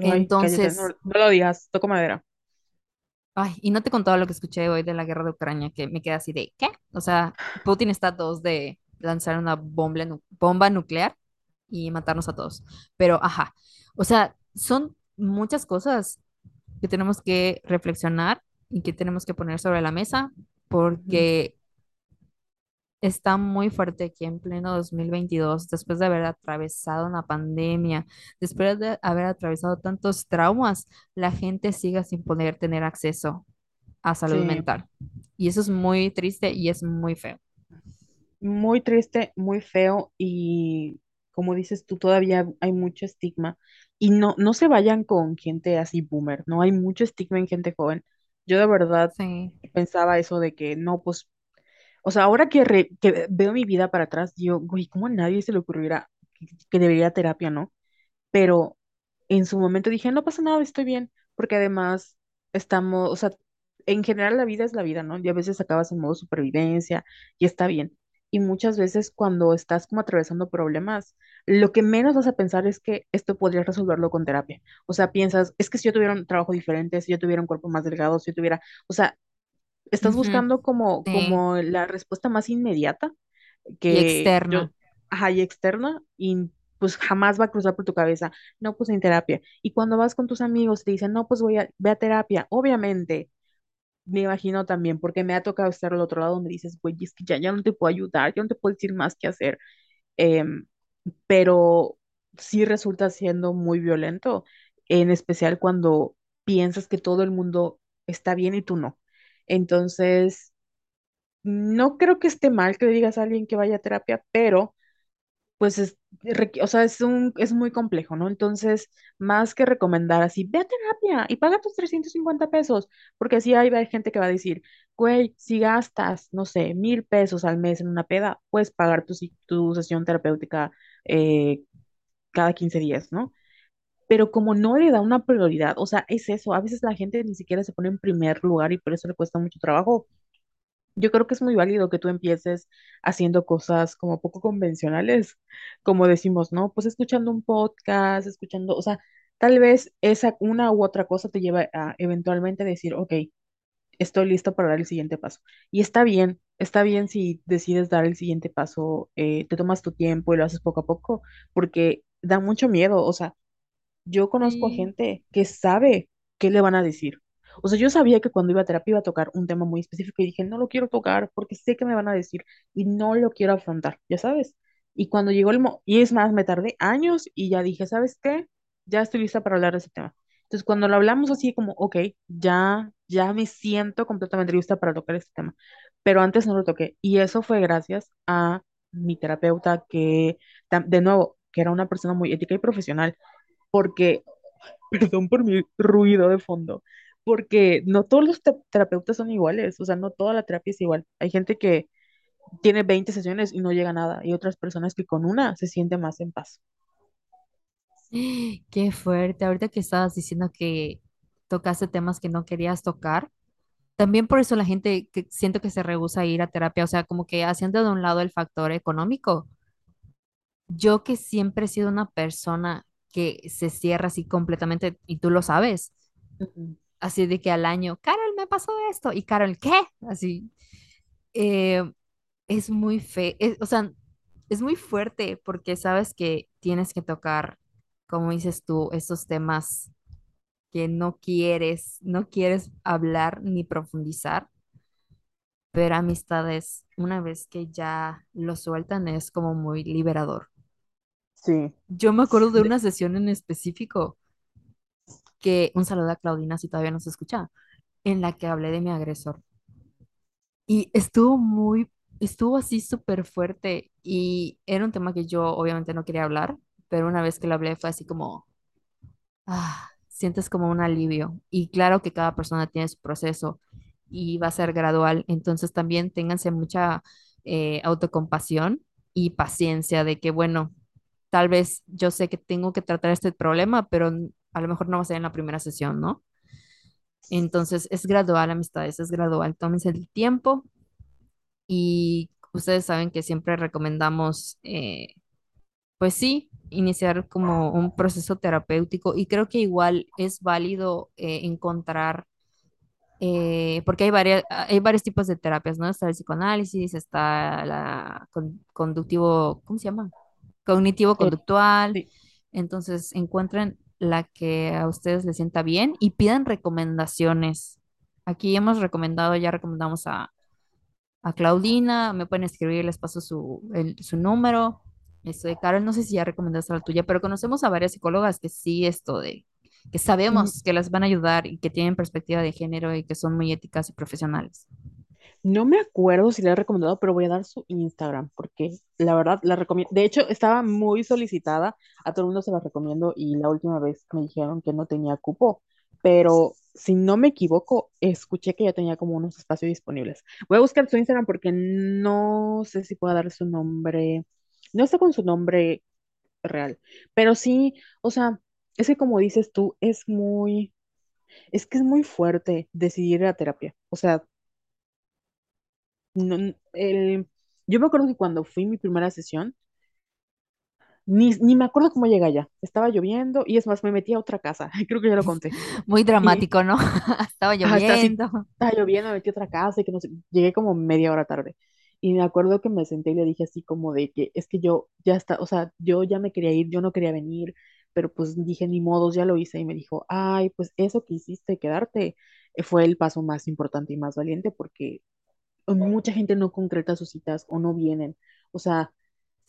Speaker 1: Ay, cállate, no,
Speaker 2: Entonces,
Speaker 1: no lo digas, toco madera.
Speaker 2: ay, y no te contaba lo que escuché hoy de la guerra de Ucrania, que me queda así de, ¿qué? O sea, Putin está a dos de lanzar una bomba, bomba nuclear y matarnos a todos. Pero, ajá, o sea, son muchas cosas que tenemos que reflexionar y que tenemos que poner sobre la mesa porque está muy fuerte aquí en pleno 2022, después de haber atravesado una pandemia, después de haber atravesado tantos traumas, la gente sigue sin poder tener acceso a salud
Speaker 1: Sí,
Speaker 2: mental. Y eso es muy triste y es muy feo.
Speaker 1: muy triste, muy feo y como dices tú, todavía hay mucho estigma y no, no se vayan con gente así boomer, no hay mucho estigma en gente joven. Yo de verdad
Speaker 2: Sí.
Speaker 1: pensaba eso de que no, pues, o sea, ahora que, re- que veo mi vida para atrás, yo, güey, ¿cómo a nadie se le ocurriera que, debería terapia, no? pero en su momento dije, no pasa nada, estoy bien, porque además estamos, o sea, en general la vida es la vida, ¿no? Y a veces acabas en modo supervivencia y está bien. Y muchas veces cuando estás como atravesando problemas, lo que menos vas a pensar es que esto podrías resolverlo con terapia. O sea, piensas, es que si yo tuviera un trabajo diferente, si yo tuviera un cuerpo más delgado, si yo tuviera, o sea, estás buscando como,
Speaker 2: Sí.
Speaker 1: como la respuesta más inmediata
Speaker 2: Y
Speaker 1: que yo,
Speaker 2: externa.
Speaker 1: ajá, y externa, y pues jamás va a cruzar por tu cabeza, no, pues en terapia. Y cuando vas con tus amigos, te dicen, no, pues voy a, ve a terapia, obviamente, me imagino también, porque me ha tocado estar al otro lado donde dices, güey, es que ya, ya no te puedo ayudar, ya no te puedo decir más qué hacer, Em, pero sí resulta siendo muy violento, en especial cuando piensas que todo el mundo está bien y tú no. Entonces, no creo que esté mal que le digas a alguien que vaya a terapia, pero pues es, o sea, es un, es muy complejo, ¿no? Entonces, más que recomendar así, ve a terapia y paga tus 350 pesos, porque así hay, hay gente que va a decir, güey, si gastas, no sé, mil pesos al mes en una peda, puedes pagar tu, tu sesión terapéutica eh, cada 15 días, ¿no? Pero como no le da una prioridad, o sea, es eso, a veces la gente ni siquiera se pone en primer lugar y por eso le cuesta mucho trabajo yo creo que es muy válido que tú empieces haciendo cosas como poco convencionales, como decimos, ¿no? Pues escuchando un podcast, escuchando, o sea, tal vez esa una u otra cosa te lleva a eventualmente decir, ok, estoy listo para dar el siguiente paso. Y está bien, está bien si decides dar el siguiente paso, eh, te tomas tu tiempo y lo haces poco a poco, porque da mucho miedo, o sea, yo conozco a
Speaker 2: Sí.
Speaker 1: gente que sabe qué le van a decir. O sea, yo sabía que cuando iba a terapia iba a tocar un tema muy específico y dije, no lo quiero tocar porque sé que me van a decir y no lo quiero afrontar, ya sabes. Y cuando llegó el mo y es más, me tardé años y ya dije, ¿sabes qué? Ya estoy lista para hablar de ese tema. Entonces, cuando lo hablamos así como, ok, ya, ya me siento completamente lista para tocar este tema. Pero antes no lo toqué. Y eso fue gracias a mi terapeuta que, tam- de nuevo, que era una persona muy ética y profesional porque, perdón por mi ruido de fondo, porque no todos los te- terapeutas son iguales, o sea, no toda la terapia es igual. Hay gente que tiene 20 sesiones y no llega a nada, y otras personas que con una se siente más en paz.
Speaker 2: Qué fuerte. Ahorita que estabas diciendo que tocaste temas que no querías tocar, también por eso la gente que siento que se rehúsa a ir a terapia, o sea, como que haciendo de un lado el factor económico. Yo que siempre he sido una persona que se cierra así completamente, y tú lo sabes, así de que al año, Carol, me pasó esto, y Carol, ¿qué? Así, eh, es muy fe, es- o sea, es muy fuerte porque sabes que tienes que tocar, como dices tú, estos temas que no quieres, no quieres hablar ni profundizar, pero amistades, una vez que ya lo sueltan, es como muy liberador.
Speaker 1: Sí.
Speaker 2: Yo me acuerdo de una sesión en específico que, un saludo a Claudina si todavía no se escucha, en la que hablé de mi agresor. Y estuvo muy, estuvo así súper fuerte y era un tema que yo obviamente no quería hablar, pero una vez que lo hablé fue así como, ah, sientes como un alivio. Y claro que cada persona tiene su proceso y va a ser gradual, entonces también ténganse mucha eh, autocompasión y paciencia de que, bueno, tal vez yo sé que tengo que tratar este problema, pero a lo mejor no va a ser en la primera sesión, ¿no? Entonces es gradual, amistades, es gradual. Tómense el tiempo y ustedes saben que siempre recomendamos, eh, pues sí, iniciar como un proceso terapéutico y creo que igual es válido eh, encontrar, eh, porque hay varias, hay varios tipos de terapias, ¿no? Está el psicoanálisis, está la con- conductivo, ¿cómo se llama? Cognitivo-conductual.
Speaker 1: sí.
Speaker 2: Entonces encuentren la que a ustedes les sienta bien y pidan recomendaciones. Aquí hemos recomendado, ya recomendamos a a Claudina, me pueden escribir, les paso su, el- su número. Este, Carol, no sé si ya recomendaste la tuya, pero conocemos a varias psicólogas que sí, esto de, que
Speaker 1: Mm,
Speaker 2: sabemos que las van a ayudar y que tienen perspectiva de género y que son muy éticas y profesionales.
Speaker 1: No me acuerdo si le he recomendado, pero voy a dar su Instagram porque la verdad la recomiendo. De hecho, estaba muy solicitada, a todo el mundo se la recomiendo y la última vez me dijeron que no tenía cupo, pero si no me equivoco, escuché que ya tenía como unos espacios disponibles. Voy a buscar su Instagram porque no sé si puedo dar su nombre. No está con su nombre real, pero sí, o sea, es que como dices tú, es muy, es que es muy fuerte decidir ir a terapia. O sea, no, el, yo me acuerdo que cuando fui mi primera sesión, ni, ni me acuerdo cómo llegué allá. Estaba lloviendo y es más, me metí a otra casa. Creo que ya lo conté.
Speaker 2: Muy
Speaker 1: Y
Speaker 2: dramático, ¿no? Estaba
Speaker 1: hasta
Speaker 2: lloviendo.
Speaker 1: estaba lloviendo, me metí a otra casa y que no sé, llegué como media hora tarde. Y me acuerdo que me senté y le dije así como de que es que yo ya está, o sea, yo ya me quería ir, yo no quería venir, pero pues dije ni modos, ya lo hice. Y me dijo, ay, pues eso que hiciste, quedarte, eh, fue el paso más importante y más valiente porque mucha gente no concreta sus citas o no vienen. O sea,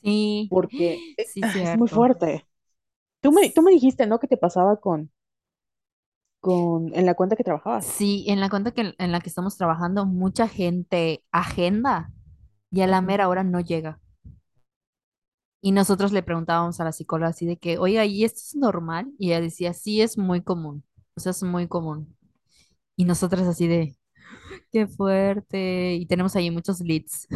Speaker 2: Sí,
Speaker 1: porque eh,
Speaker 2: sí,
Speaker 1: ah, es muy fuerte. Tú me, tú me dijiste, ¿no? Que te pasaba con, con, en la cuenta que trabajabas.
Speaker 2: Sí, en la cuenta que, en la que estamos trabajando, mucha gente agenda y a la mera hora no llega. Y nosotros le preguntábamos a la psicóloga así de que, oiga, ¿y esto es normal? Y ella decía, sí, es muy común. O sea, es muy común. Y nosotras así de, qué fuerte. Y tenemos ahí muchos leads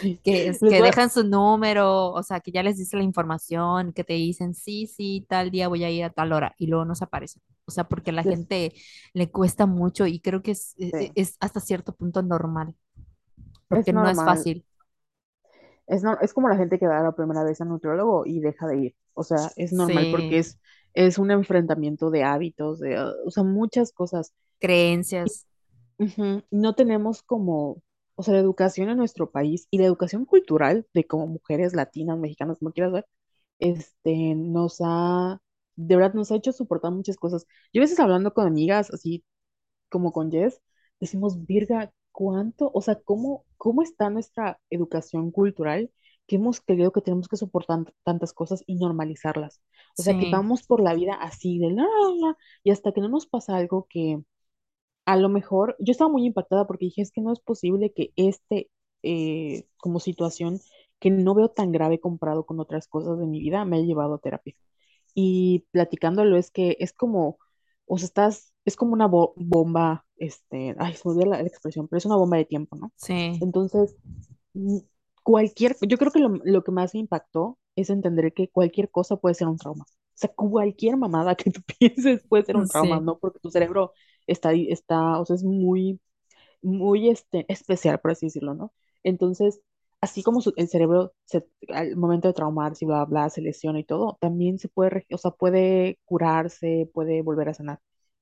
Speaker 1: Sí,
Speaker 2: que, que
Speaker 1: voy
Speaker 2: dejan su número, o sea, que ya les dice la información, que te dicen, sí, sí, tal día voy a ir a tal hora. Y luego nos aparecen. O sea, porque a la gente le cuesta mucho y creo que es, e- e-
Speaker 1: sí,
Speaker 2: es hasta cierto punto normal,
Speaker 1: es
Speaker 2: porque no es fácil.
Speaker 1: Es, no, es como la gente que va la primera vez al nutriólogo y deja de ir. O sea, es normal porque es, es un enfrentamiento de hábitos, de, o sea, muchas cosas.
Speaker 2: creencias.
Speaker 1: Ujú, No tenemos como, o sea, la educación en nuestro país y la educación cultural de como mujeres latinas, mexicanas, como quieras ver este, nos ha, de verdad, nos ha hecho soportar muchas cosas. Yo a veces hablando con amigas, así como con Jess, decimos, Virga, ¿cuánto? O sea, ¿cómo, cómo está nuestra educación cultural que hemos creído que tenemos que soportar tantas cosas y normalizarlas? O sea, que
Speaker 2: Sí,
Speaker 1: vamos por la vida así de la, la, la, y hasta que no nos pasa algo que a lo mejor, yo estaba muy impactada porque dije, es que no es posible que este, eh, como situación que no veo tan grave comparado con otras cosas de mi vida, me haya llevado a terapia. Y platicándolo es que es como, o sea, estás, es como una bo- bomba, este, ay, se me la, la expresión, pero es una bomba de tiempo, ¿no?
Speaker 2: sí,
Speaker 1: Entonces, mm, cualquier, yo creo que lo, lo que más me impactó es entender que cualquier cosa puede ser un trauma. O sea, cualquier mamada que tú pienses puede ser un trauma,
Speaker 2: sí,
Speaker 1: ¿no? Porque tu cerebro está, está, o sea, es muy muy este, especial, por así decirlo, ¿no? Entonces, así como su- el cerebro al momento de traumarse bla, bla, se lesiona y todo, también se puede, o sea, puede curarse, puede volver a sanar.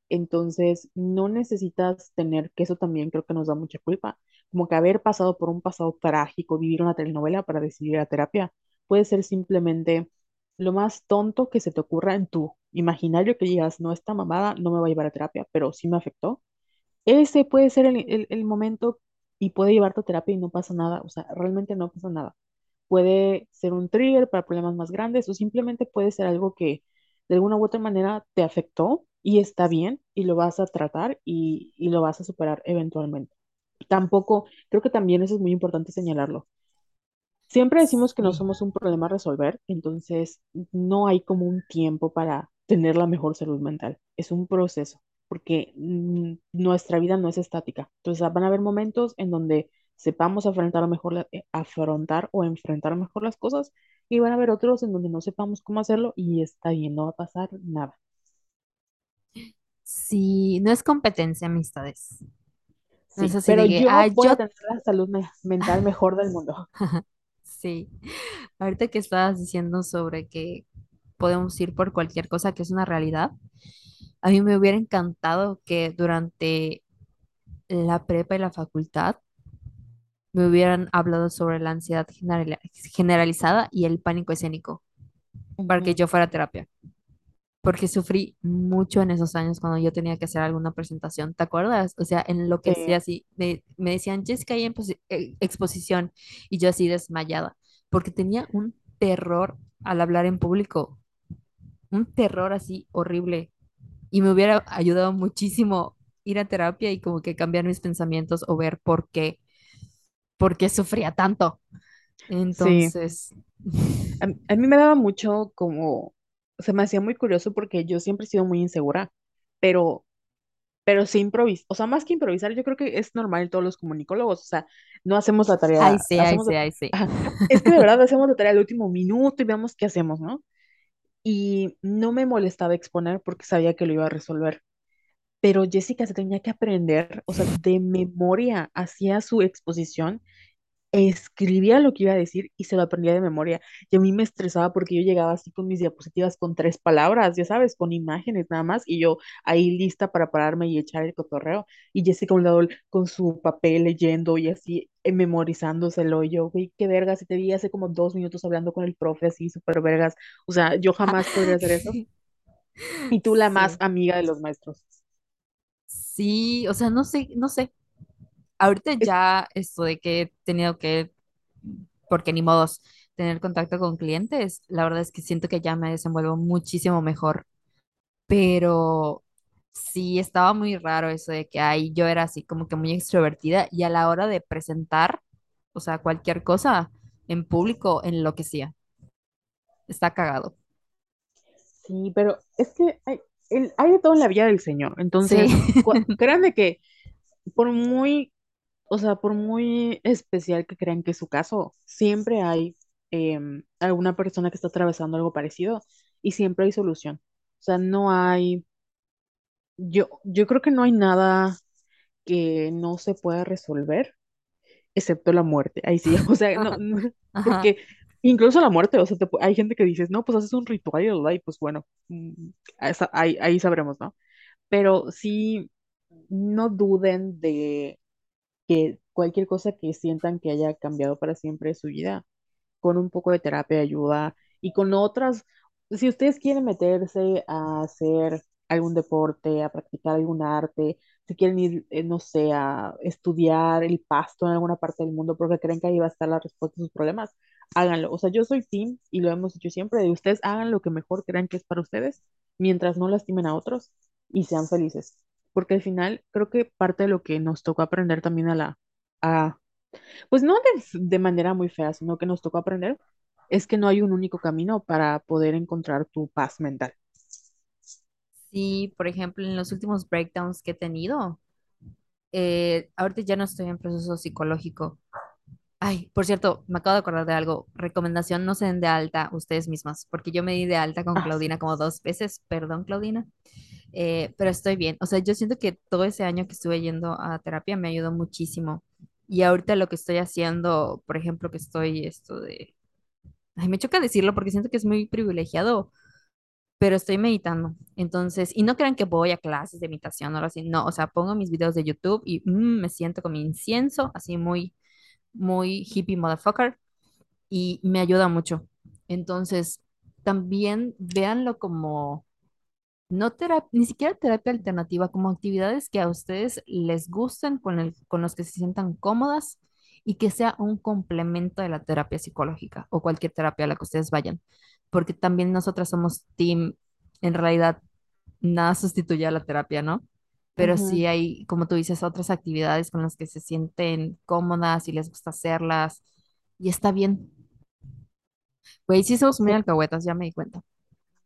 Speaker 1: Entonces, no necesitas tener, que eso también creo que nos da mucha culpa, como que haber pasado por un pasado trágico, vivir una telenovela para decidir a terapia, puede ser simplemente lo más tonto que se te ocurra en tu imaginario que digas, no, esta mamada no me va a llevar a terapia, pero sí me afectó ese puede ser el, el- el momento y puede llevarte a terapia y no pasa nada, o sea, realmente no pasa nada. Puede ser un trigger para problemas más grandes o simplemente puede ser algo que de alguna u otra manera te afectó y está bien y lo vas a tratar y, y lo vas a superar eventualmente. Tampoco, creo que también eso es muy importante señalarlo. Siempre decimos que no somos un problema a resolver, entonces no hay como un tiempo para tener la mejor salud mental. Es un proceso, porque mm, nuestra vida no es estática. Entonces van a haber momentos en donde sepamos afrontar mejor eh, afrontar o enfrentar mejor las cosas y van a haber otros en donde no sepamos cómo hacerlo y está bien, no va a pasar nada.
Speaker 2: Sí, no es competencia, amistades. No es
Speaker 1: Sí,
Speaker 2: así
Speaker 1: pero
Speaker 2: de que, ah,
Speaker 1: yo voy a
Speaker 2: yo,
Speaker 1: tener la salud me- mental mejor del mundo.
Speaker 2: sí. Ahorita que estabas diciendo sobre que podemos ir por cualquier cosa que es una realidad, a mí me hubiera encantado que durante la prepa y la facultad me hubieran hablado sobre la ansiedad general- generalizada y el pánico escénico para que yo fuera a terapia. porque sufrí mucho en esos años cuando yo tenía que hacer alguna presentación, ¿te acuerdas? O sea, en lo que
Speaker 1: Sí,
Speaker 2: hacía así, me, me decían, Jessica, hay eh, exposición, y yo así desmayada, porque tenía un terror al hablar en público, un terror así horrible, y me hubiera ayudado muchísimo ir a terapia y como que cambiar mis pensamientos o ver por qué, por qué sufría tanto.
Speaker 1: sí.
Speaker 2: Entonces,
Speaker 1: A, a mí me daba mucho como, se me hacía muy curioso porque yo siempre he sido muy insegura, pero, pero sí improviso, o sea, más que improvisar, yo creo que es normal en todos los comunicólogos, o sea, no hacemos la
Speaker 2: ay,
Speaker 1: tarea,
Speaker 2: sí, ay, sí, ay, sí.
Speaker 1: ajá, es que de verdad hacemos la tarea al último minuto y vemos qué hacemos, ¿no? Y no me molestaba exponer porque sabía que lo iba a resolver. Pero Jessica se tenía que aprender, o sea, de memoria, hacía su exposición escribía lo que iba a decir y se lo aprendía de memoria. Y a mí me estresaba porque yo llegaba así con mis diapositivas con tres palabras, ya sabes, con imágenes nada más, y yo ahí lista para pararme y echar el cotorreo. Y Jessica a un lado con su papel leyendo y así eh, memorizándoselo. Y yo, güey, qué vergas, y te vi hace como dos minutos hablando con el profe así, súper vergas. O sea, yo jamás podría hacer eso. Y tú la más amiga de los maestros.
Speaker 2: Sí, o sea, no sé, no sé. Ahorita ya esto de que he tenido que, porque ni modos, tener contacto con clientes, la verdad es que siento que ya me desenvuelvo muchísimo mejor, pero sí estaba muy raro eso de que ahí yo era así como que muy extrovertida y a la hora de presentar, o sea, cualquier cosa en público, enloquecía. Está cagado.
Speaker 1: sí, pero es que hay, el- hay de todo en la vida del Señor. Entonces, créanme que por muy, o sea, por muy especial que crean que es su caso, siempre hay em, alguna persona que está atravesando algo parecido y siempre hay solución. O sea, no hay, yo, yo creo que no hay nada que no se pueda resolver, excepto la muerte. Ahí sí, o sea, no, porque incluso la muerte, o sea, te hay gente que dice, no, pues haces un ritual y pues bueno, mm, ahí, ahí sabremos, ¿no? Pero sí, no duden de que cualquier cosa que sientan que haya cambiado para siempre su vida, con un poco de terapia ayuda Y con otras, si ustedes quieren meterse a hacer algún deporte, a practicar algún arte, si quieren ir, eh, no sé, a estudiar el pasto en alguna parte del mundo porque creen que ahí va a estar la respuesta a sus problemas, háganlo. O sea, yo soy team y lo hemos dicho siempre, de ustedes hagan lo que mejor crean que es para ustedes mientras no lastimen a otros y sean felices. Porque al final creo que parte de lo que nos tocó aprender también a la, a, pues no de, de manera muy fea, sino que nos tocó aprender, es que no hay un único camino para poder encontrar tu paz mental.
Speaker 2: Sí, por ejemplo, en los últimos breakdowns que he tenido, eh, ahorita ya no estoy en proceso psicológico. Ay, por cierto, me acabo de acordar de algo. Recomendación, no se den de alta ustedes mismas, porque yo me di de alta con
Speaker 1: Ah.
Speaker 2: Claudina como dos veces, perdón, Claudina, eh, pero estoy bien. O sea, yo siento que todo ese año que estuve yendo a terapia me ayudó muchísimo. Y ahorita lo que estoy haciendo, por ejemplo, que estoy esto de... Ay, me choca decirlo porque siento que es muy privilegiado, pero estoy meditando. Entonces, y no crean que voy a clases de meditación o algo así, no, o sea, pongo mis videos de YouTube y mm, me siento con mi incienso, así muy, muy hippie motherfucker, y me ayuda mucho. Entonces, también véanlo como, no terapia, ni siquiera terapia alternativa, como actividades que a ustedes les gusten, con el, con los que se sientan cómodas y que sea un complemento de la terapia psicológica o cualquier terapia a la que ustedes vayan. Porque también nosotras somos team, en realidad nada sustituye a la terapia, ¿no? Pero
Speaker 1: Ujú,
Speaker 2: sí hay, como tú dices, otras actividades con las que se sienten cómodas y les gusta hacerlas y está bien. Güey, sí somos muy alcahuetas, ya me di cuenta.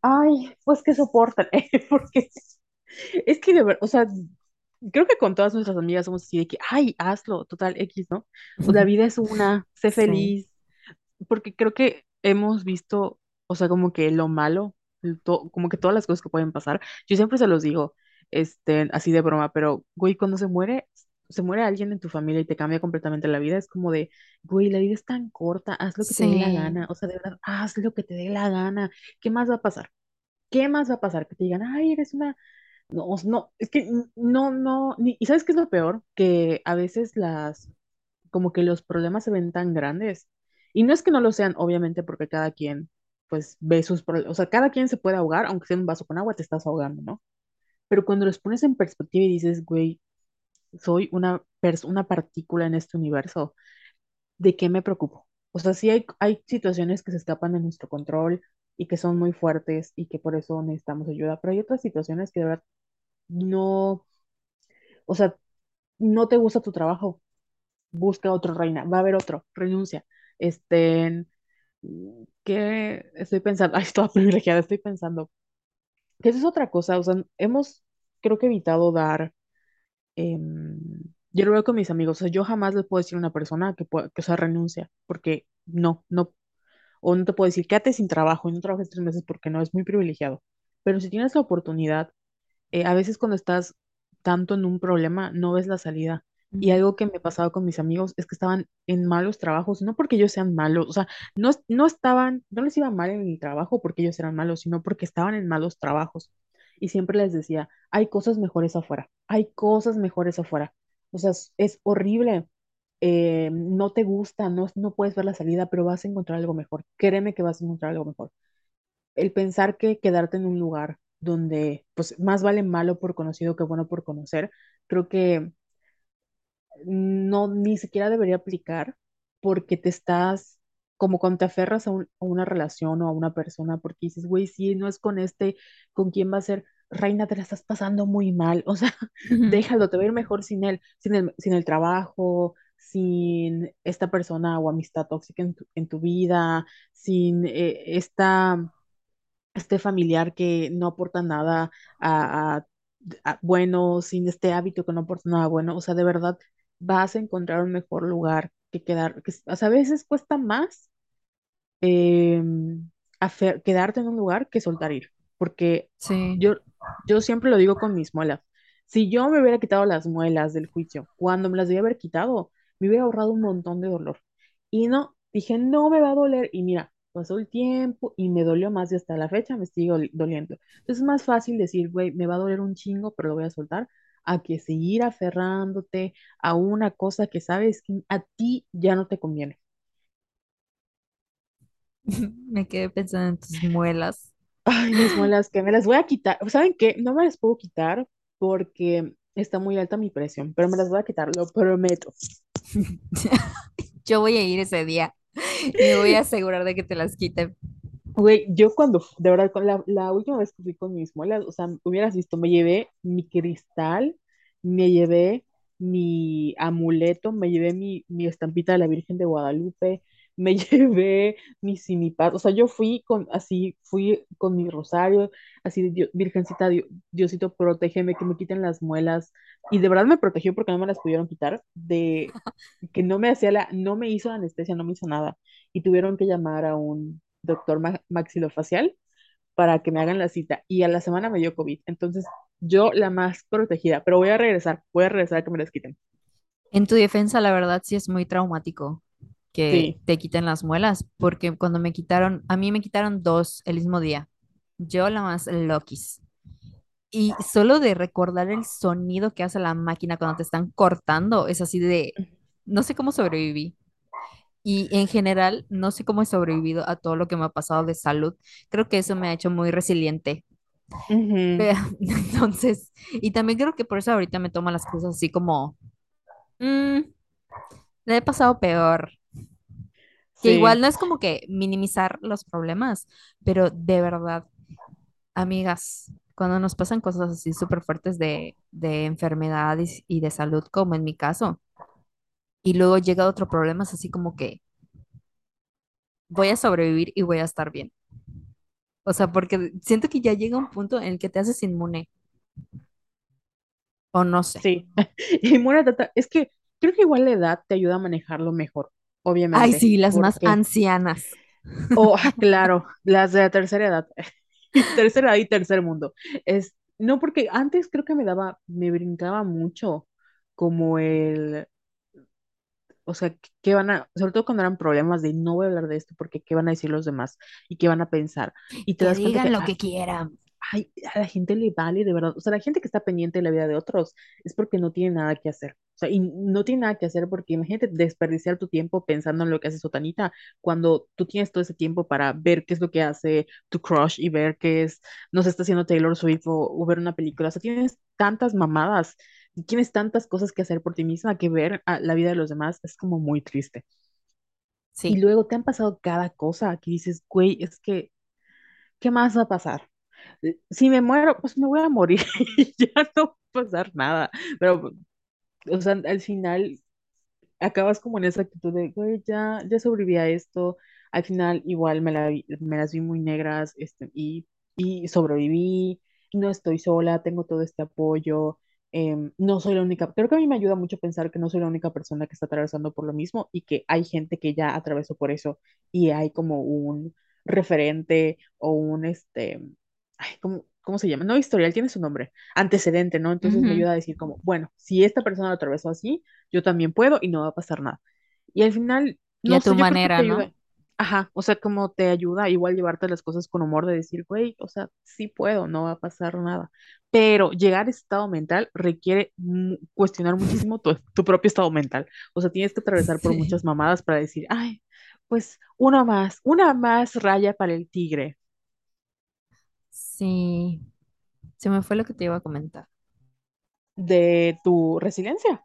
Speaker 1: Ay, pues que soportan, porque es que de verdad, o sea, creo que con todas nuestras amigas somos así de que, ay, hazlo, total X, ¿no? La vida es una, sé
Speaker 2: Sí,
Speaker 1: feliz, porque creo que hemos visto, o sea, como que lo malo, to- como que todas las cosas que pueden pasar. Yo siempre se los digo, este, así de broma, pero, güey, cuando se muere, se muere alguien en tu familia y te cambia completamente la vida, es como de, güey, la vida es tan corta, haz lo que te dé la gana, o sea, de verdad, haz lo que te dé la gana, ¿qué más va a pasar? ¿Qué más va a pasar? Que te digan, ay, eres una... No, no, es que no, no, ni- ¿y sabes qué es lo peor? Que a veces las, como que los problemas se ven tan grandes. Y no es que no lo sean, obviamente, porque cada quien, pues, ve sus problemas. O sea, cada quien se puede ahogar, aunque sea en un vaso con agua, te estás ahogando, ¿no? Pero cuando los pones en perspectiva y dices, güey, soy una, una partícula en este universo, ¿de qué me preocupo? O sea, sí hay, hay situaciones que se escapan de nuestro control y que son muy fuertes y que por eso necesitamos ayuda, pero hay otras situaciones que de verdad no, o sea, no te gusta tu trabajo, busca otro reina, va a haber otro, renuncia. Este, ¿qué estoy pensando? Ay, estoy privilegiada, estoy pensando. Que eso es otra cosa, o sea, hemos, creo que evitado dar, em, yo lo veo con mis amigos, o sea, yo jamás les puedo decir a una persona que, pueda, que o sea, renuncia, porque no, no, o no te puedo decir, quédate sin trabajo y no trabajes tres meses porque no, es muy privilegiado. Pero si tienes la oportunidad eh, a veces cuando estás tanto en un problema, no ves la salida. Y algo que me pasaba con mis amigos es que estaban en malos trabajos, no porque ellos sean malos, o sea, no, no estaban, no les iba mal en el trabajo porque ellos eran malos, sino porque estaban en malos trabajos. Y siempre les decía, hay cosas mejores afuera, hay cosas mejores afuera. O sea, es, horrible, eh, no te gusta, no, no puedes ver la salida, pero vas a encontrar algo mejor. Créeme que vas a encontrar algo mejor el pensar que quedarte en un lugar donde pues más vale malo por conocido que bueno por conocer, creo que no ni siquiera debería aplicar porque te estás como cuando te aferras a, un- a una relación o a una persona porque dices, güey, si no es con este, ¿con quién va a ser? Reina, te la estás pasando muy mal, o sea, déjalo, te va a ir mejor sin él, sin el, sin el trabajo, sin esta persona o amistad tóxica en tu, en tu vida, sin eh, esta este familiar que no aporta nada a, a- a- bueno, sin este hábito que no aporta nada bueno, o sea, de verdad vas a encontrar un mejor lugar que quedar, que, o sea, a veces cuesta más eh, afer- quedarte en un lugar que soltar ir, porque
Speaker 2: Sí.
Speaker 1: yo, yo siempre lo digo con mis muelas, si yo me hubiera quitado las muelas del juicio, cuando me las debía haber quitado, me hubiera ahorrado un montón de dolor. Y no, dije, no me va a doler, y mira, pasó el tiempo y me dolió más y hasta la fecha me sigue doli- doliendo. Entonces es más fácil decir, güey, me va a doler un chingo, pero lo voy a soltar, a que seguir aferrándote a una cosa que sabes que a ti ya no te conviene.
Speaker 2: Me quedé pensando en tus muelas.
Speaker 1: Ay, mis muelas, que me las voy a quitar. ¿Saben qué? No me las puedo quitar porque está muy alta mi presión, pero me las voy a quitar, lo prometo.
Speaker 2: Yo voy a ir ese día y me voy a asegurar de que te las quiten.
Speaker 1: Güey, yo cuando, de verdad, con la, la última vez que fui con mis muelas, o sea, hubieras visto, me llevé mi cristal, me llevé mi amuleto, me llevé mi, mi estampita de la Virgen de Guadalupe, me llevé mi sinipat, o sea, yo fui con, así, fui con mi rosario, así, de, "Dio- Virgencita, Dio- Diosito, protégeme, que me quiten las muelas, y de verdad me protegió porque no me las pudieron quitar, de que no me hacía la, no me hizo anestesia, no me hizo nada, y tuvieron que llamar a un doctor ma- maxilofacial para que me hagan la cita y a la semana me dio COVID. Entonces, yo la más protegida, pero voy a regresar, voy a regresar a que me las quiten.
Speaker 2: En tu defensa, la verdad sí es muy traumático que
Speaker 1: Sí.
Speaker 2: te quiten las muelas, porque cuando me quitaron, a mí me quitaron dos el mismo día. Yo la más loquis. Y solo de recordar el sonido que hace la máquina cuando te están cortando, es así de, no sé cómo sobreviví. Y en general, no sé cómo he sobrevivido a todo lo que me ha pasado de salud. Creo que eso me ha hecho muy resiliente.
Speaker 1: Ujú,
Speaker 2: Pero, entonces, y también creo que por eso ahorita me toman las cosas así como, "Mm, le he pasado peor. Que igual no es como que minimizar los problemas, pero de verdad, amigas, cuando nos pasan cosas así súper fuertes de, de enfermedades y de salud, como en mi caso, y luego llega otro problema, es así como que voy a sobrevivir y voy a estar bien. O sea, porque siento que ya llega un punto en el que te haces inmune, o no sé.
Speaker 1: sí. Tata, es que creo que igual la edad te ayuda a manejarlo mejor,
Speaker 2: Ay,
Speaker 1: obviamente,
Speaker 2: sí, las más ancianas.
Speaker 1: oh, ah, claro, las de la tercera edad, tercera edad y tercer mundo. Es, no, porque antes creo que me daba, me brincaba mucho como el O sea, ¿qué van a, sobre todo cuando eran problemas de no voy a hablar de esto porque qué van a decir los demás y qué van a pensar? Y te
Speaker 2: Que
Speaker 1: das cuenta
Speaker 2: digan
Speaker 1: que
Speaker 2: lo
Speaker 1: a,
Speaker 2: que quieran.
Speaker 1: ay, a la gente le vale de verdad. O sea, la gente que está pendiente de la vida de otros es porque no tiene nada que hacer. Sea, y no tiene nada que hacer porque imagínate desperdiciar tu tiempo pensando en lo que hace Sotanita cuando tú tienes todo ese tiempo para ver qué es lo que hace tu crush y ver qué es, no sé, está haciendo Taylor Swift o, o ver una película. O sea, tienes tantas mamadas tienes tantas cosas que hacer por ti misma que ver a la vida de los demás es como muy triste. Y
Speaker 2: Sí,
Speaker 1: luego te han pasado cada cosa que dices, güey, es que, ¿qué más va a pasar? Eh, Si me muero, pues me voy a morir y ya no va a pasar nada. Pero, o sea, al final acabas como en esa actitud de, güey, ya, ya sobreviví a esto, al final igual me, las vi muy negras este, y, y sobreviví, no estoy sola, tengo todo este apoyo, em, no soy la única, creo que a mí me ayuda mucho pensar que no soy la única persona que está atravesando por lo mismo y que hay gente que ya atravesó por eso y hay como un referente o un, este, ay, ¿cómo, cómo se llama? No historial, tiene su nombre, antecedente, ¿no? Entonces me ayuda a decir como, bueno, si esta persona lo atravesó así, yo también puedo y no va a pasar nada. Y al final,
Speaker 2: Y a tu manera, ¿no?
Speaker 1: ayuda. Ajá, o sea, como te ayuda igual llevarte las cosas con humor de decir, güey, o sea, sí puedo, no va a pasar nada. Pero llegar a ese estado mental requiere cuestionar muchísimo tu, tu propio estado mental. O sea, tienes que atravesar por
Speaker 2: Sí.
Speaker 1: muchas mamadas para decir, ay, pues una más, una más raya para el tigre
Speaker 2: Sí, se me fue lo que te iba a comentar.
Speaker 1: de tu resiliencia.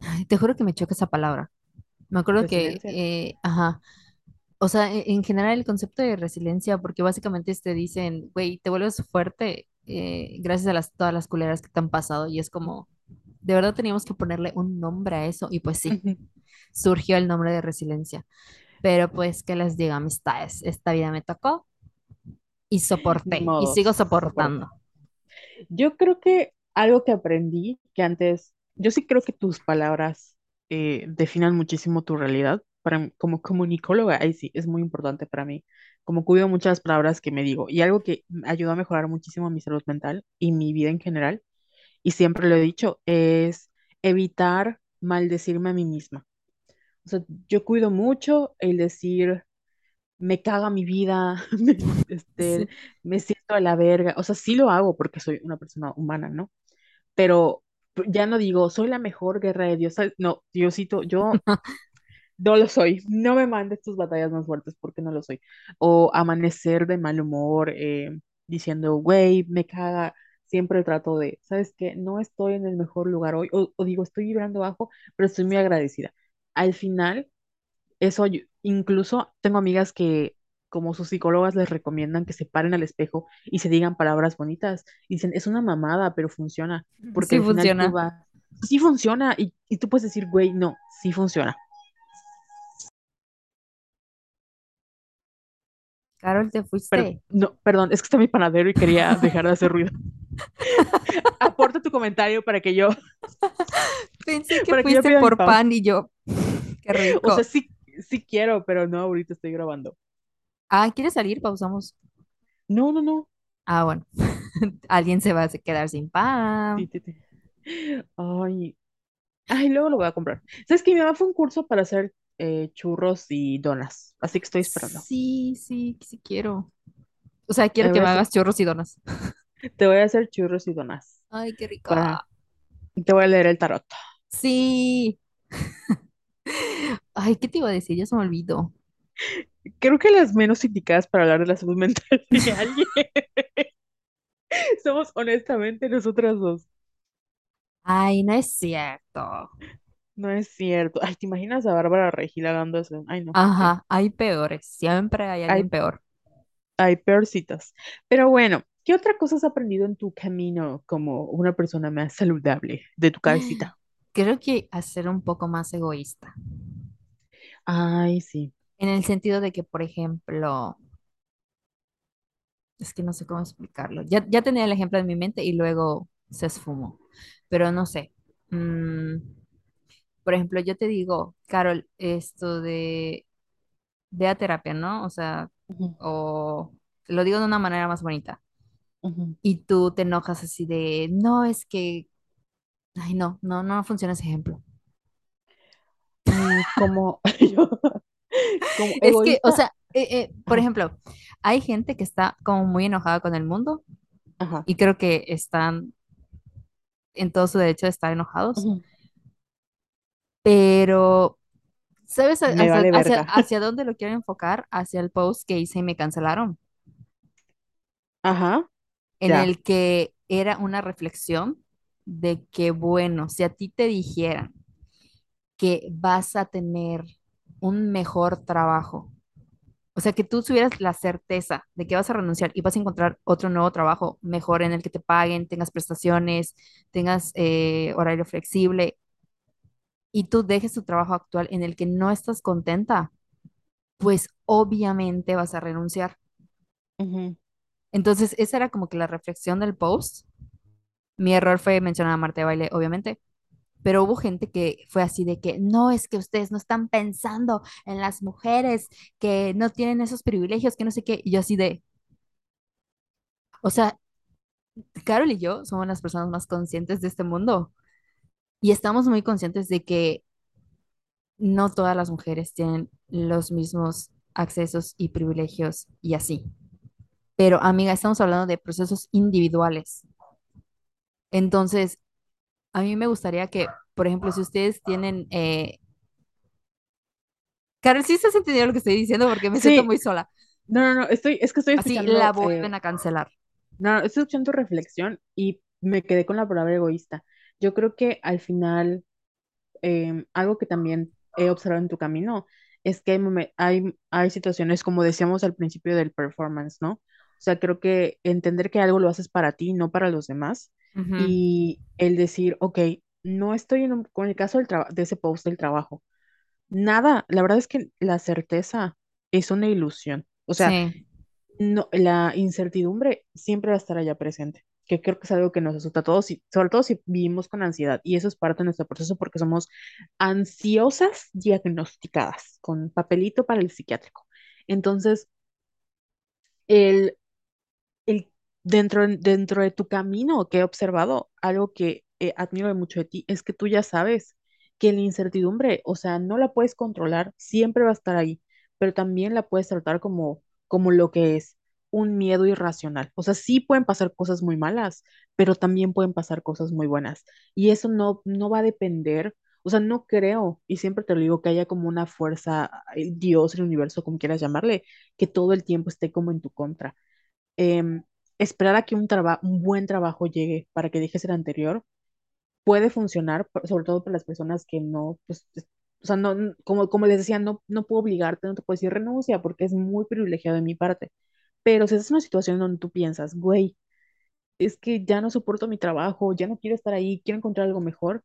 Speaker 2: Ay, Te juro que me choca esa palabra. Me acuerdo que,
Speaker 1: Resiliencia.
Speaker 2: eh, ajá, o sea, e- en general el concepto de resiliencia, porque básicamente te dicen, güey, te vuelves fuerte eh, gracias a las, todas las culeras que te han pasado y es como, de verdad teníamos que ponerle un nombre a eso y pues sí,
Speaker 1: Ujú.
Speaker 2: surgió el nombre de resiliencia. Pero pues, ¿qué les digo, amistades? Esta vida me tocó y soporté y sigo soportando.
Speaker 1: soporta. Yo creo que algo que aprendí, que antes, yo sí creo que tus palabras eh, definan muchísimo tu realidad. Para, como comunicóloga, ahí sí, es muy importante para mí. Como cuido muchas palabras que me digo. Y algo que ayudó a mejorar muchísimo mi salud mental y mi vida en general, y siempre lo he dicho, es evitar maldecirme a mí misma. O sea, yo cuido mucho el decir, me caga mi vida, me, este,
Speaker 2: Sí.
Speaker 1: me siento a la verga. O sea, sí lo hago porque soy una persona humana, ¿no? pero ya no digo, soy la mejor guerra de Dios. No, Diosito, yo no lo soy. No me mandes tus batallas más fuertes porque no lo soy. O amanecer de mal humor, eh, diciendo, güey, me caga. Siempre trato de, ¿sabes qué? No estoy en el mejor lugar hoy. O, o digo, estoy vibrando bajo, pero estoy muy agradecida. Al final, eso, yo- incluso tengo amigas que, como sus psicólogas les recomiendan que se paren al espejo y se digan palabras bonitas. Y dicen, es una mamada, pero funciona, porque
Speaker 2: Sí
Speaker 1: al final tú
Speaker 2: funciona.
Speaker 1: vas, sí funciona, y, y tú puedes decir, güey, no, sí funciona.
Speaker 2: Carol, te fuiste.
Speaker 1: no, perdón, es que está mi panadero y quería dejar de hacer ruido. Aporta tu comentario para que yo,
Speaker 2: Pensé que
Speaker 1: para que yo
Speaker 2: fuiste
Speaker 1: pida mi
Speaker 2: por pan y yo, qué
Speaker 1: O sea,
Speaker 2: rico.
Speaker 1: sí, sí quiero, pero no, ahorita estoy grabando.
Speaker 2: Ah, ¿quieres salir? Pausamos.
Speaker 1: No, no, no.
Speaker 2: Ah, bueno. Alguien se va a quedar sin pan.
Speaker 1: sí, sí. Ay, ay, luego lo voy a comprar. ¿Sabes que Mi mamá fue un curso para hacer eh, churros y donas, así que estoy esperando.
Speaker 2: Sí, sí, sí quiero. O sea, quiero que me
Speaker 1: hacer,
Speaker 2: hagas churros y donas.
Speaker 1: te voy a hacer churros y donas
Speaker 2: Ay, qué rico.
Speaker 1: para, te voy a leer el tarot.
Speaker 2: Sí. Ay, ¿qué te iba a decir? Ya se me olvidó.
Speaker 1: Creo que las menos indicadas para hablar de la salud mental de alguien somos honestamente nosotras dos.
Speaker 2: Ay, no es cierto.
Speaker 1: No es cierto. Ay, ¿te imaginas a Bárbara Regil hablando eso? Ay, no.
Speaker 2: Ajá, hay peores. Siempre hay alguien
Speaker 1: Hay,
Speaker 2: peor.
Speaker 1: hay peorcitas. Pero bueno, ¿qué otra cosa has aprendido en tu camino como una persona más saludable de tu cabecita?
Speaker 2: Creo que a ser un poco más egoísta.
Speaker 1: Ay, sí.
Speaker 2: En el sentido de que, por ejemplo, es que no sé cómo explicarlo. Ya, ya tenía el ejemplo en mi mente y luego se esfumó. Pero no sé. Mm, por ejemplo, yo te digo, Carol, esto de ve a terapia, ¿no? O sea,
Speaker 1: Ujú,
Speaker 2: o lo digo de una manera más bonita.
Speaker 1: ujú.
Speaker 2: Y tú te enojas así de, no, es que, ay, no, no, no funciona ese ejemplo.
Speaker 1: Como yo, como
Speaker 2: Es que, o sea, eh, eh, por
Speaker 1: Ajá,
Speaker 2: ejemplo, hay gente que está como muy enojada con el mundo
Speaker 1: ajá.
Speaker 2: y creo que están en todo su derecho de estar enojados,
Speaker 1: ujú.
Speaker 2: pero ¿sabes hacia,
Speaker 1: vale
Speaker 2: hacia, hacia dónde lo quiero enfocar? Hacia el post que hice y me cancelaron,
Speaker 1: Ajá,
Speaker 2: en
Speaker 1: ya.
Speaker 2: el que era una reflexión de que, bueno, si a ti te dijeran que vas a tener un mejor trabajo, o sea, que tú tuvieras la certeza de que vas a renunciar y vas a encontrar otro nuevo trabajo mejor en el que te paguen, tengas prestaciones, tengas eh, horario flexible y tú dejes tu trabajo actual en el que no estás contenta, pues obviamente vas a renunciar. Entonces, esa era como que la reflexión del post. Mi error fue mencionar a Marta de Baile, obviamente, pero hubo gente que fue así de que no, es que ustedes no están pensando en las mujeres que no tienen esos privilegios, que no sé qué, y yo así de, o sea, Carol y yo somos las personas más conscientes de este mundo y estamos muy conscientes de que no todas las mujeres tienen los mismos accesos y privilegios y así. Pero, amiga, estamos hablando de procesos individuales. Entonces, a mí me gustaría que, por ejemplo, si ustedes tienen, eh... Carol, sí estás entendiendo lo que estoy diciendo porque me siento muy sola.
Speaker 1: no, no, no, estoy, es que estoy
Speaker 2: Así la
Speaker 1: escuchando,
Speaker 2: vuelven
Speaker 1: eh,
Speaker 2: a cancelar.
Speaker 1: no, no, estoy escuchando tu reflexión y me quedé con la palabra egoísta. Yo creo que al final, em, algo que también he observado en tu camino es que hay, hay, hay situaciones, como decíamos al principio del performance, ¿no? O sea, creo que entender que algo lo haces para ti, no para los demás, Y el decir, ok, no estoy en un, con el caso del de ese post del trabajo. Nada, la verdad es que la certeza es una ilusión. O sea,
Speaker 2: Sí,
Speaker 1: no, la incertidumbre siempre va a estar allá presente, que creo que es algo que nos asusta a todos, y sobre todo si vivimos con ansiedad. Y eso es parte de nuestro proceso porque somos ansiosas diagnosticadas, con papelito para el psiquiátrico. Entonces, el, dentro, dentro de tu camino que he observado, algo que eh, admiro mucho de ti es que tú ya sabes que la incertidumbre, o sea, no la puedes controlar, siempre va a estar ahí, pero también la puedes tratar como, como lo que es un miedo irracional. O sea, sí pueden pasar cosas muy malas, pero también pueden pasar cosas muy buenas. Y eso no, no va a depender. O sea, no creo, y siempre te lo digo, que haya como una fuerza, el Dios, el universo, como quieras llamarle, que todo el tiempo esté como en tu contra. Em, esperar a que un, un buen trabajo llegue para que dejes el anterior puede funcionar, sobre todo para las personas que no, pues, es- o sea, no, como, como les decía, no, no puedo obligarte, no te puedo decir renuncia porque es muy privilegiado de mi parte. Pero si es una situación donde tú piensas, güey, es que ya no soporto mi trabajo, ya no quiero estar ahí, quiero encontrar algo mejor,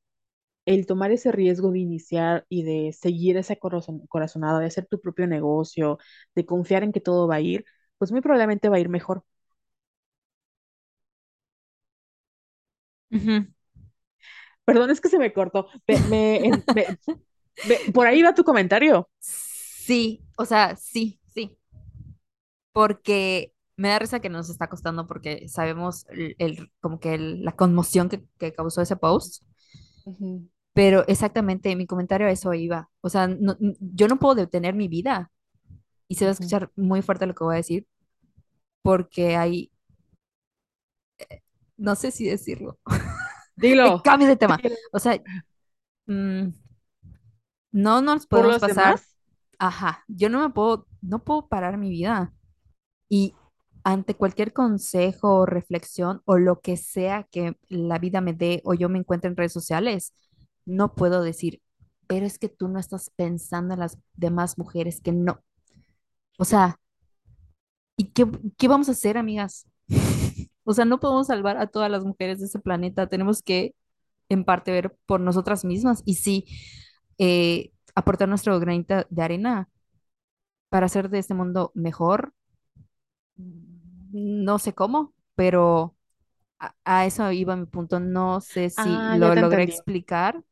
Speaker 1: el tomar ese riesgo de iniciar y de seguir esa corazon- corazonada, de hacer tu propio negocio, de confiar en que todo va a ir, pues muy probablemente va a ir mejor.
Speaker 2: Ujú.
Speaker 1: Perdón, es que se me cortó. Me, en- por ahí va tu comentario.
Speaker 2: Sí, o sea, sí, sí, porque me da risa que nos está costando porque sabemos el, el- como que el- la conmoción que, que causó ese post,
Speaker 1: Ujú,
Speaker 2: pero exactamente mi comentario a eso iba. O sea, no- n- yo no puedo detener mi vida y se va a
Speaker 1: ujú.
Speaker 2: escuchar muy fuerte lo que voy a decir porque hay, no sé si decirlo,
Speaker 1: Dilo,
Speaker 2: cambio de tema.
Speaker 1: dilo.
Speaker 2: O sea, mm, no nos
Speaker 1: ¿Por
Speaker 2: podemos pasar,
Speaker 1: demás?
Speaker 2: ajá, yo no me puedo, no puedo parar mi vida Y ante cualquier consejo o reflexión o lo que sea que la vida me dé o yo me encuentre en redes sociales, no puedo decir, pero es que tú no estás pensando en las demás mujeres que no. O sea, ¿y qué, qué vamos a hacer, amigas? O sea, no podemos salvar a todas las mujeres de ese planeta. Tenemos que, en parte, ver por nosotras mismas y sí, eh, aportar nuestro granito de arena para hacer de este mundo mejor. No sé cómo, pero a, a eso iba mi punto. No sé si
Speaker 1: Ah,
Speaker 2: lo logré
Speaker 1: entendí.
Speaker 2: explicar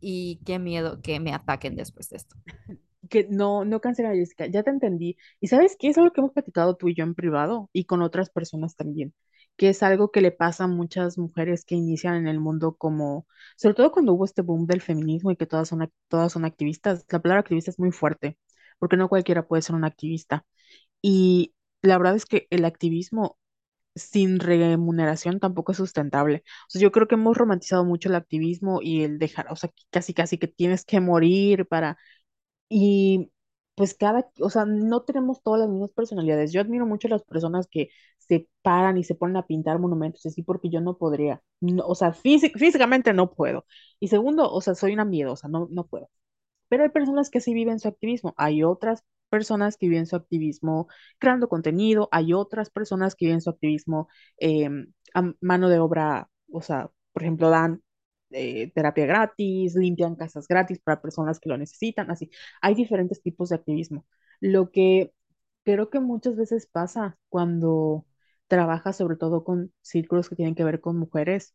Speaker 2: y qué miedo que me ataquen después de esto.
Speaker 1: Que no, no cancela Jessica, ya te entendí. ¿Y sabes qué? Es algo que hemos platicado tú y yo en privado y con otras personas también, que es algo que le pasa a muchas mujeres que inician en el mundo como, sobre todo cuando hubo este boom del feminismo y que todas son, todas son activistas. La palabra activista es muy fuerte, porque no cualquiera puede ser un activista. Y la verdad es que el activismo sin remuneración tampoco es sustentable. Yo creo que hemos romantizado mucho el activismo y el dejar, o sea, casi casi que tienes que morir para y pues cada, o sea, no tenemos todas las mismas personalidades. Yo admiro mucho a las personas que se paran y se ponen a pintar monumentos así porque yo no podría. No, o sea, físic- físicamente no puedo. Y segundo, o sea, soy una miedosa, no, no puedo. Pero hay personas que sí viven su activismo. Hay otras personas que viven su activismo creando contenido. Hay otras personas que viven su activismo eh, a mano de obra, o sea, por ejemplo, dan eh, terapia gratis, limpian casas gratis para personas que lo necesitan, así. Hay diferentes tipos de activismo. Lo que creo que muchas veces pasa cuando trabajas sobre todo con círculos que tienen que ver con mujeres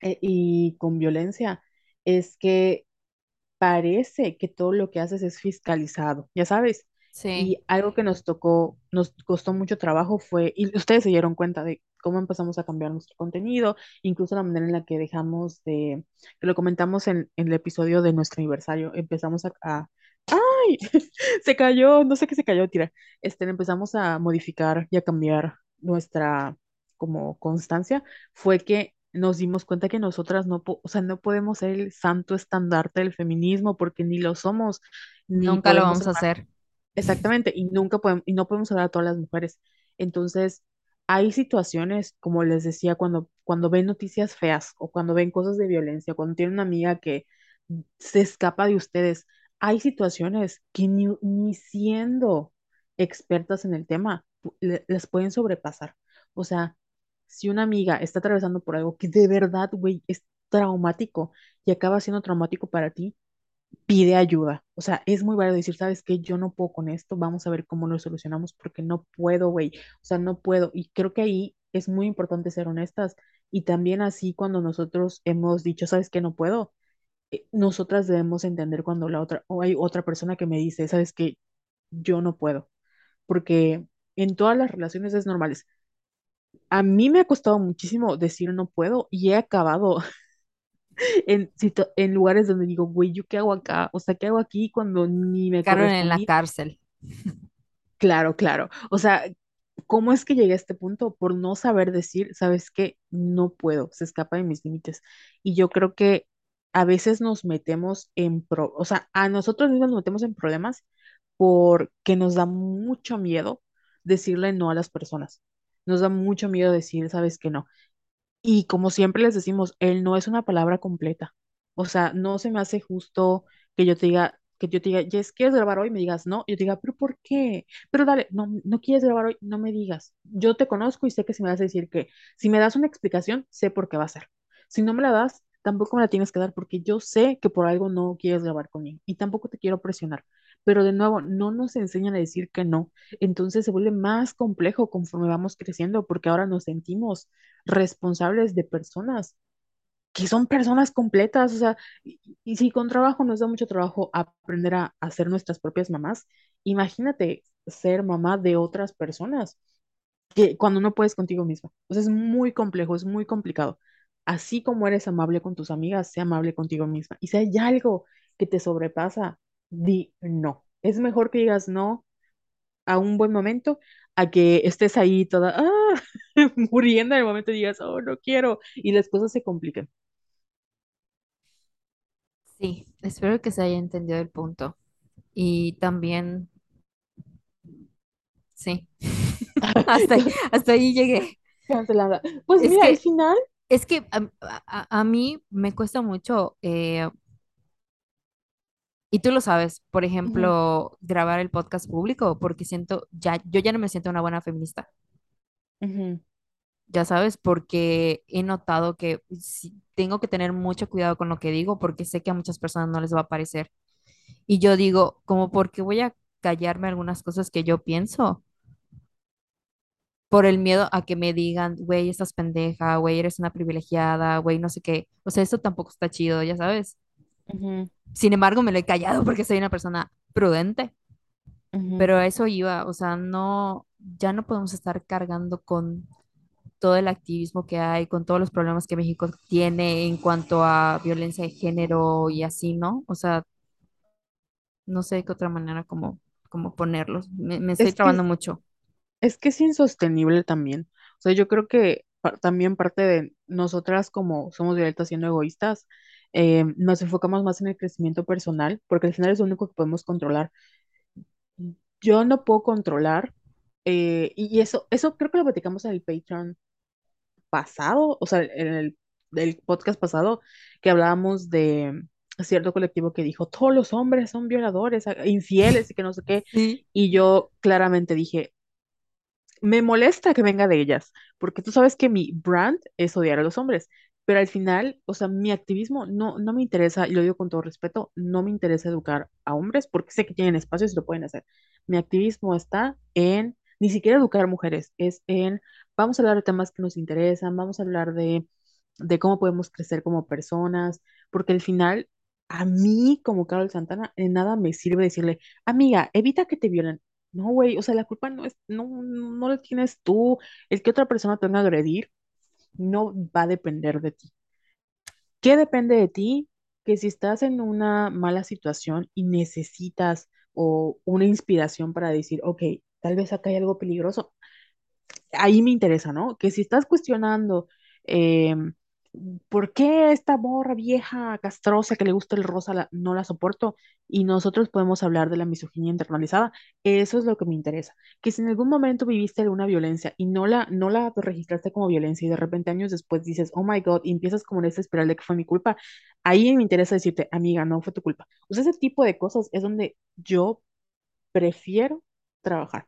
Speaker 1: eh, y con violencia, es que parece que todo lo que haces es fiscalizado, ya sabes.
Speaker 2: Sí,
Speaker 1: Y algo que nos tocó, nos costó mucho trabajo fue, y ustedes se dieron cuenta de cómo empezamos a cambiar nuestro contenido, incluso la manera en la que dejamos de, que lo comentamos en, en el episodio de nuestro aniversario, empezamos a, a- ¡ay! Se cayó, no sé qué se cayó, tira. Este, empezamos a modificar y a cambiar nuestra como constancia, fue que nos dimos cuenta que nosotras no, o sea, no podemos ser el santo estandarte del feminismo porque ni lo somos, ni
Speaker 2: nunca lo vamos a hacer.
Speaker 1: Exactamente, y nunca podemos, y no podemos hablar a todas las mujeres. Entonces, hay situaciones, como les decía, cuando, cuando ven noticias feas o cuando ven cosas de violencia, cuando tienen una amiga que se escapa de ustedes, hay situaciones que ni, ni siendo expertas en el tema, les pueden sobrepasar. O sea, si una amiga está atravesando por algo que de verdad, güey, es traumático y acaba siendo traumático para ti, pide ayuda. O sea, es muy válido decir, ¿sabes qué? Yo no puedo con esto, vamos a ver cómo lo solucionamos porque no puedo, güey. O sea, no puedo. Y creo que ahí es muy importante ser honestas. Y también así cuando nosotros hemos dicho, ¿sabes qué? No puedo. eh, Nosotras debemos entender cuando la otra, o hay otra persona que me dice, ¿sabes qué? Yo no puedo. Porque en todas las relaciones es normal. A mí me ha costado muchísimo decir no puedo y he acabado en, en lugares donde digo, güey, ¿yo qué hago acá? O sea, ¿qué hago aquí cuando ni me
Speaker 2: Carmen en la cárcel.
Speaker 1: Claro, claro. O sea, ¿cómo es que llegué a este punto? Por no saber decir, ¿sabes qué? No puedo, se escapa de mis límites. Y yo creo que a veces nos metemos en, pro, o sea, a nosotros mismos nos metemos en problemas porque nos da mucho miedo decirle no a las personas. Nos da mucho miedo decir, sabes que no. Y como siempre les decimos, el no es una palabra completa. O sea, no se me hace justo que yo te diga, que yo te diga, Jess, ¿quieres grabar hoy? Me digas, no. Yo te diga, ¿pero por qué? Pero dale, no, no quieres grabar hoy, no me digas. Yo te conozco y sé que si me vas a decir que, si me das una explicación, sé por qué va a ser. Si no me la das, tampoco me la tienes que dar porque yo sé que por algo no quieres grabar conmigo y tampoco te quiero presionar. Pero de nuevo, no nos enseñan a decir que no. Entonces se vuelve más complejo conforme vamos creciendo porque ahora nos sentimos responsables de personas que son personas completas, o sea, y, si con trabajo nos da mucho trabajo aprender a, a ser nuestras propias mamás, imagínate ser mamá de otras personas que cuando no puedes contigo misma. O sea, es muy complejo, es muy complicado. Así como eres amable con tus amigas, sé amable contigo misma. Y si hay algo que te sobrepasa, di no. Es mejor que digas no a un buen momento a que estés ahí toda ah, muriendo en el momento y digas, oh, no quiero, y las cosas se complican.
Speaker 2: Sí, espero que se haya entendido el punto. Y también, sí, hasta, hasta ahí llegué.
Speaker 1: Cancelada. Pues
Speaker 2: Es
Speaker 1: mira, al final,
Speaker 2: es que a, a- a mí me cuesta mucho, eh, y tú lo sabes, por ejemplo, grabar el podcast público, porque siento, ya, yo ya no me siento una buena feminista, ya sabes, porque he notado que tengo que tener mucho cuidado con lo que digo, porque sé que a muchas personas no les va a parecer. Y yo digo, como porque voy a callarme algunas cosas que yo pienso por el miedo a que me digan, güey, estás pendeja, güey, eres una privilegiada, güey, no sé qué. O sea, eso tampoco está chido, ya sabes. Sin embargo, me lo he callado porque soy una persona prudente, pero a eso iba, o sea, no, ya no podemos estar cargando con todo el activismo que hay, con todos los problemas que México tiene en cuanto a violencia de género y así, ¿no? O sea, no sé de qué otra manera como, como ponerlos. Me, me estoy
Speaker 1: Es que,
Speaker 2: mucho.
Speaker 1: es que es insostenible también. O sea, yo creo que pa- también parte de nosotras como somos violetas siendo egoístas, eh, nos enfocamos más en el crecimiento personal, porque al final es lo único que podemos controlar. Yo no puedo controlar, eh, y eso, eso creo que lo platicamos en el Patreon pasado, o sea, en el, del podcast pasado, que hablábamos de cierto colectivo que dijo, todos los hombres son violadores, infieles y que no sé qué,
Speaker 2: Sí.
Speaker 1: y yo claramente dije, me molesta que venga de ellas, porque tú sabes que mi brand es odiar a los hombres, pero al final, o sea, mi activismo no, no me interesa, y lo digo con todo respeto, no me interesa educar a hombres porque sé que tienen espacios y lo pueden hacer. Mi activismo está en ni siquiera educar mujeres, es en vamos a hablar de temas que nos interesan, vamos a hablar de, de cómo podemos crecer como personas, porque al final, a mí como Carol Santana, en nada me sirve decirle, amiga, evita que te violen. No, güey, o sea, la culpa no es, no, no la tienes tú. El que otra persona te venga a agredir no va a depender de ti. ¿Qué depende de ti? Que si estás en una mala situación y necesitas o una inspiración para decir, ok, tal vez acá hay algo peligroso, ahí me interesa, ¿no? Que si estás cuestionando eh, por qué esta morra vieja, castrosa, que le gusta el rosa, no la soporto, y nosotros podemos hablar de la misoginia internalizada, eso es lo que me interesa. Que si en algún momento viviste alguna violencia y no la, no la registraste como violencia y de repente años después dices, oh my God, y empiezas como en esta espiral de que fue mi culpa, ahí me interesa decirte, amiga, no fue tu culpa. Ese tipo de cosas es donde yo prefiero trabajar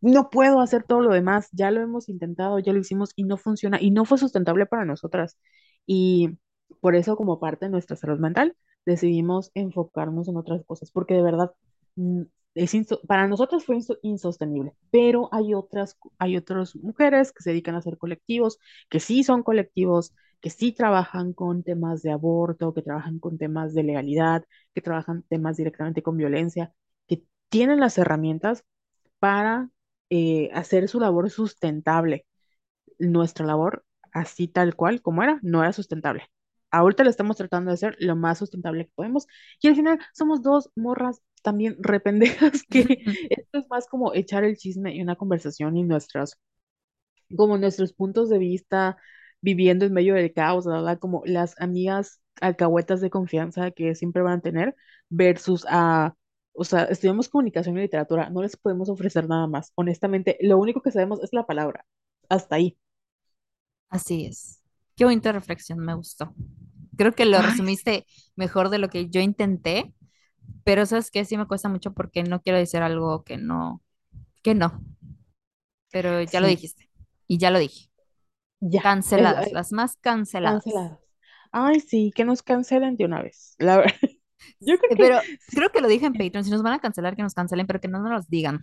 Speaker 1: no puedo hacer todo lo demás, ya lo hemos intentado, ya lo hicimos y no funciona y no fue sustentable para nosotras. Y por eso como parte de nuestra salud mental decidimos enfocarnos en otras cosas, porque de verdad mm, es para nosotros fue inso- insostenible, pero hay otras, hay otras mujeres que se dedican a hacer colectivos, que sí son colectivos, que sí trabajan con temas de aborto, que trabajan con temas de legalidad, que trabajan temas directamente con violencia, que tienen las herramientas para eh, hacer su labor sustentable. Nuestra labor, así tal cual como era, no era sustentable. Ahorita lo estamos tratando de hacer lo más sustentable que podemos. Y al final somos dos morras también rependejas que esto es más como echar el chisme y una conversación y nuestras, como nuestros puntos de vista viviendo en medio del caos, ¿verdad? Como las amigas alcahuetas de confianza que siempre van a tener versus a, o sea, estudiamos comunicación y literatura, no les podemos ofrecer nada más. Honestamente, lo único que sabemos es la palabra. Hasta ahí.
Speaker 2: Así es. Qué bonita reflexión, me gustó. Creo que lo
Speaker 1: Ay,
Speaker 2: resumiste mejor de lo que yo intenté, pero sabes que sí me cuesta mucho porque no quiero decir algo que no, que no, pero ya lo dijiste y ya lo dije.
Speaker 1: ya.
Speaker 2: Canceladas,
Speaker 1: eh,
Speaker 2: las más canceladas.
Speaker 1: canceladas. Ay, sí, que nos cancelen de una vez. La verdad. Yo creo
Speaker 2: Eh,
Speaker 1: que
Speaker 2: Pero creo que lo dije en Patreon, si nos van a cancelar, que nos cancelen, pero que no nos los digan.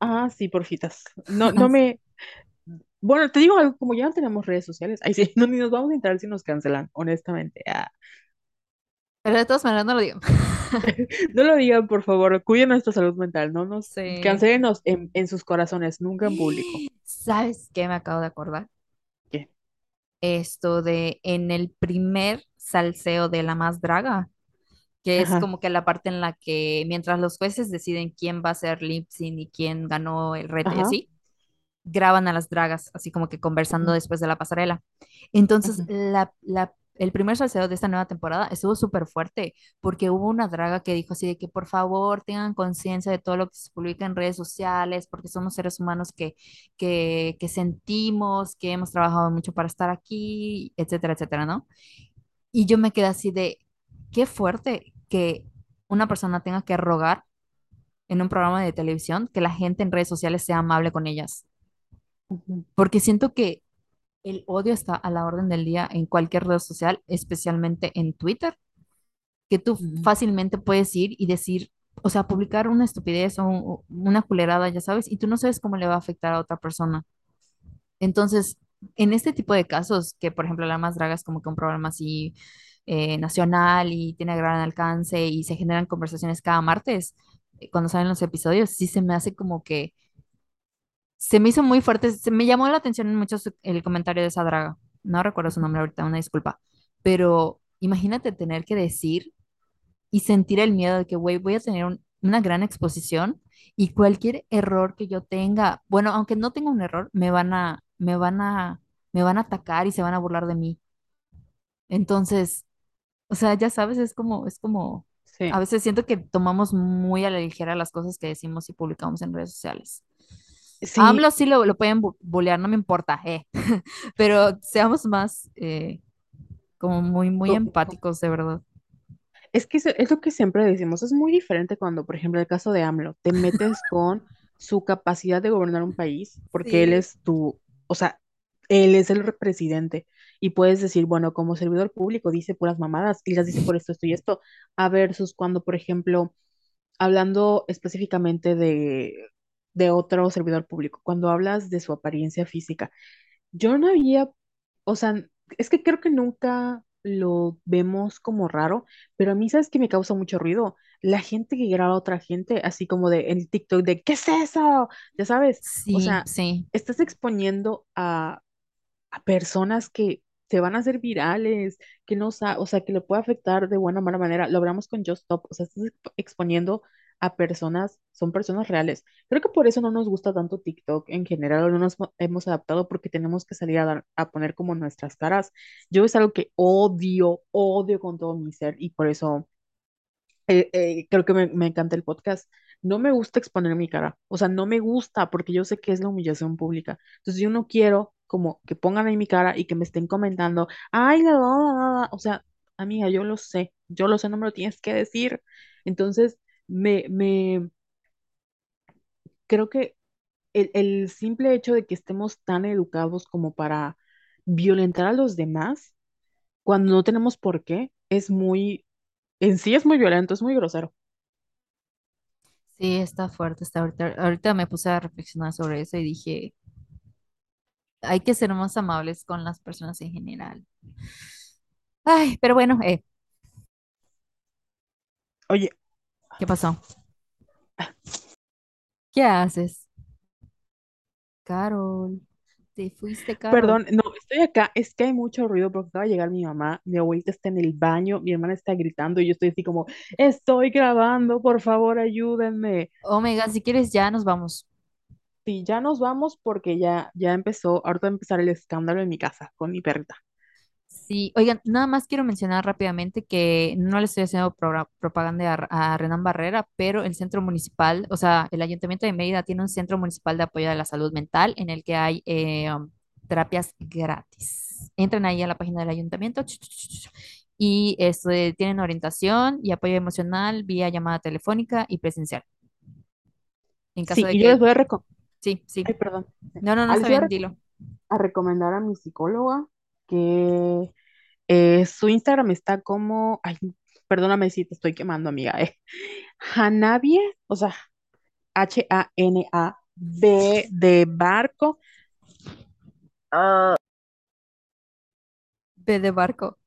Speaker 1: Ah, sí, porfitas. No, no me. Bueno, te digo algo, como ya no tenemos redes sociales, ahí sí, no, ni nos vamos a entrar si nos cancelan, honestamente. Ah,
Speaker 2: Pero de todas maneras no lo digan.
Speaker 1: no lo digan, por favor, cuiden nuestra salud mental, no nos
Speaker 2: Sí.
Speaker 1: cancélenos en, en sus corazones, nunca en público.
Speaker 2: ¿Sabes qué me acabo de acordar?
Speaker 1: ¿Qué?
Speaker 2: Esto de en el primer salseo de La Más Draga, que es
Speaker 1: Ajá,
Speaker 2: como que la parte en la que mientras los jueces deciden quién va a ser lip sync y quién ganó el reto y así, graban a las dragas, así como que conversando después de la pasarela. Entonces, la, la, el primer salseo de esta nueva temporada estuvo súper fuerte porque hubo una draga que dijo así de que por favor tengan conciencia de todo lo que se publica en redes sociales porque somos seres humanos que, que, que sentimos, que hemos trabajado mucho para estar aquí, etcétera, etcétera, ¿no? Y yo me quedé así de, qué fuerte que una persona tenga que rogar en un programa de televisión que la gente en redes sociales sea amable con ellas, porque siento que el odio está a la orden del día en cualquier red social, especialmente en Twitter, que tú fácilmente puedes ir y decir, o sea, publicar una estupidez o un- una culerada, ya sabes, y tú no sabes cómo le va a afectar a otra persona. Entonces, en este tipo de casos, que por ejemplo la más draga es como que un problema así eh, nacional y tiene gran alcance y se generan conversaciones cada martes, eh, cuando salen los episodios, sí se me hace como que se me hizo muy fuerte, se me llamó la atención mucho su- el comentario de esa draga. No recuerdo su nombre ahorita, una disculpa. Pero imagínate tener que decir y sentir el miedo de que, voy a tener un- una gran exposición y cualquier error que yo tenga, bueno, aunque no tenga un error, me van a, me van a, me van a atacar y se van a burlar de mí. Entonces, o sea, ya sabes, es como, es como, a
Speaker 1: Sí,
Speaker 2: veces siento que tomamos muy a la ligera las cosas que decimos y publicamos en redes sociales. A
Speaker 1: sí,
Speaker 2: AMLO sí lo, lo pueden bullear, no me importa, eh. Pero seamos más eh, como muy, muy
Speaker 1: co- co-
Speaker 2: empáticos, de verdad.
Speaker 1: es que es, lo que siempre decimos, es muy diferente cuando, por ejemplo, el caso de AMLO, te metes con su capacidad de gobernar un país, porque él
Speaker 2: Sí.
Speaker 1: es tu, o sea, él es el re- presidente, y puedes decir, bueno, como servidor público dice puras mamadas y las dice por esto, esto y esto, a versus cuando, por ejemplo, hablando específicamente de, de otro servidor público, cuando hablas de su apariencia física, yo no había, o sea, es que creo que nunca lo vemos como raro, pero a mí, ¿sabes que me causa mucho ruido? La gente que graba a otra gente, así como de en TikTok, de ¿qué es eso? Ya sabes, o
Speaker 2: Sí,
Speaker 1: sea,
Speaker 2: sí,
Speaker 1: estás exponiendo a a personas que se van a hacer virales, que no, o sea, que le puede afectar de buena o mala manera. Lo hablamos con Just Stop, o sea, estás exp- exponiendo a personas, son personas reales. Creo que por eso no nos gusta tanto TikTok en general, no nos mo- hemos adaptado porque tenemos que salir a dar, a poner como nuestras caras. Yo es algo que odio, odio con todo mi ser y por eso eh, eh, creo que me, me encanta el podcast. No me gusta exponer mi cara, o sea, no me gusta porque yo sé que es la humillación pública. Entonces yo no quiero como que pongan ahí mi cara y que me estén comentando, ay, la, la, la, la". O sea, amiga, yo lo sé, yo lo sé, no me lo tienes que decir. Entonces, me, me, creo que el, el simple hecho de que estemos tan educados como para violentar a los demás, cuando no tenemos por qué, es muy, en sí es muy violento, es muy grosero.
Speaker 2: sí, está fuerte. Está ahorita, ahorita me puse a reflexionar sobre eso y dije, hay que ser más amables con las personas en general. Ay, pero bueno, eh,
Speaker 1: Oye,
Speaker 2: ¿qué pasó? ¿Qué haces? Carol, te fuiste, Carol.
Speaker 1: Perdón, no, estoy acá, es que hay mucho ruido porque acaba de llegar mi mamá, mi abuelita está en el baño, mi hermana está gritando y yo estoy así como, estoy grabando, por favor, ayúdenme.
Speaker 2: Omega, si quieres ya nos vamos.
Speaker 1: Sí, ya nos vamos porque ya, ya empezó, ahorita va a empezar el escándalo en mi casa con mi perrita.
Speaker 2: Sí, oigan, nada más quiero mencionar rápidamente que no le estoy haciendo propaganda a, a Renan Barrera, pero el centro municipal, o sea, el Ayuntamiento de Mérida tiene un centro municipal de apoyo a la salud mental en el que hay eh, um, terapias gratis. Entren ahí a la página del ayuntamiento y este, tienen orientación y apoyo emocional vía llamada telefónica y presencial. En caso
Speaker 1: Sí,
Speaker 2: de
Speaker 1: y yo les voy a reco-
Speaker 2: sí, sí.
Speaker 1: ay, perdón.
Speaker 2: No, no, no
Speaker 1: Ah, les voy a, recomendar a mi psicóloga que eh, su Instagram está como, ay, perdóname si te estoy quemando, amiga, eh. Hanabie, o sea, H-A-N-A-B de barco. Ah,
Speaker 2: Ve de barco.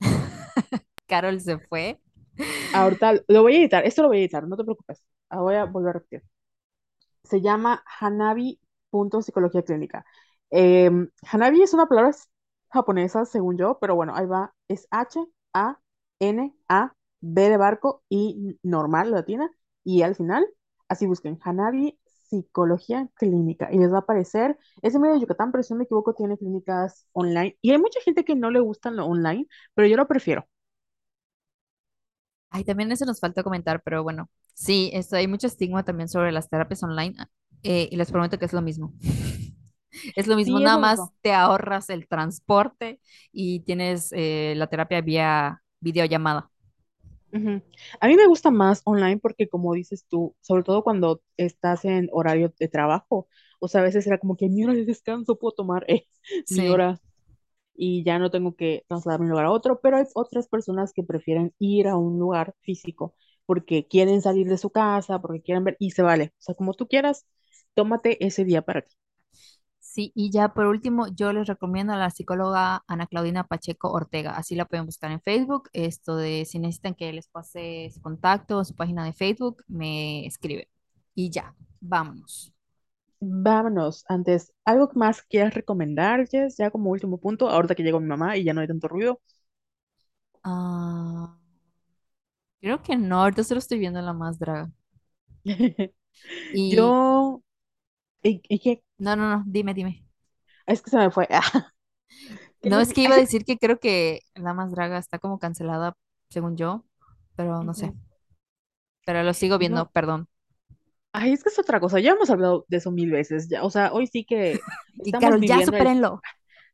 Speaker 2: Carol se fue.
Speaker 1: ahorita lo voy a editar, esto lo voy a editar, no te preocupes. Ah, voy a volver a repetir. se llama Hanabi punto psicología clínica. Eh, Hanabi es una palabra japonesa, según yo, pero bueno, ahí va, es H-A-N-A-B de barco y normal, latina, y al final, así busquen, Hanabi psicología clínica, y les va a aparecer, es medio de Yucatán, pero si no me equivoco, tiene clínicas online, y hay mucha gente que no le gusta lo online, pero yo lo prefiero.
Speaker 2: Ay, también eso nos falta comentar, pero bueno, sí, esto, hay mucho estigma también sobre las terapias online eh, y les prometo que es lo mismo. Es lo mismo,
Speaker 1: Sí,
Speaker 2: nada
Speaker 1: lo
Speaker 2: más
Speaker 1: mismo.
Speaker 2: te ahorras el transporte y tienes eh, la terapia vía videollamada.
Speaker 1: Ujú. A mí me gusta más online porque como dices tú, sobre todo cuando estás en horario de trabajo, o sea, a veces era como que mi hora de descanso puedo tomar eh, mi
Speaker 2: Sí.
Speaker 1: hora y ya no tengo que trasladarme de un lugar a otro, pero hay otras personas que prefieren ir a un lugar físico porque quieren salir de su casa, porque quieren ver y se vale, o sea, como tú quieras, tómate ese día para ti.
Speaker 2: Sí, y ya por último, yo les recomiendo a la psicóloga Ana Claudina Pacheco Ortega. Así la pueden buscar en Facebook. Esto de si necesitan que les pase su contacto, su página de Facebook, me escriben. Y ya, vámonos.
Speaker 1: Vámonos, antes, ¿algo más quieras recomendar, Jess? Ya como último punto, ahorita que llegó mi mamá y ya no hay tanto ruido.
Speaker 2: Ah, creo que no, ahorita solo estoy viendo la más draga. Y
Speaker 1: Yo, ¿y, y qué?
Speaker 2: no, no, no, dime, dime.
Speaker 1: Es que se me fue. ¿Qué
Speaker 2: No, es que iba a decir que creo que la más draga está como cancelada, según yo, pero no sé.
Speaker 1: ujú.
Speaker 2: Pero lo sigo
Speaker 1: No,
Speaker 2: viendo, perdón.
Speaker 1: Ay, es que es otra cosa. Ya hemos hablado de eso mil veces. Ya, o sea, hoy sí que
Speaker 2: Y
Speaker 1: estamos
Speaker 2: Carol, ya
Speaker 1: viviendo el
Speaker 2: supérenlo.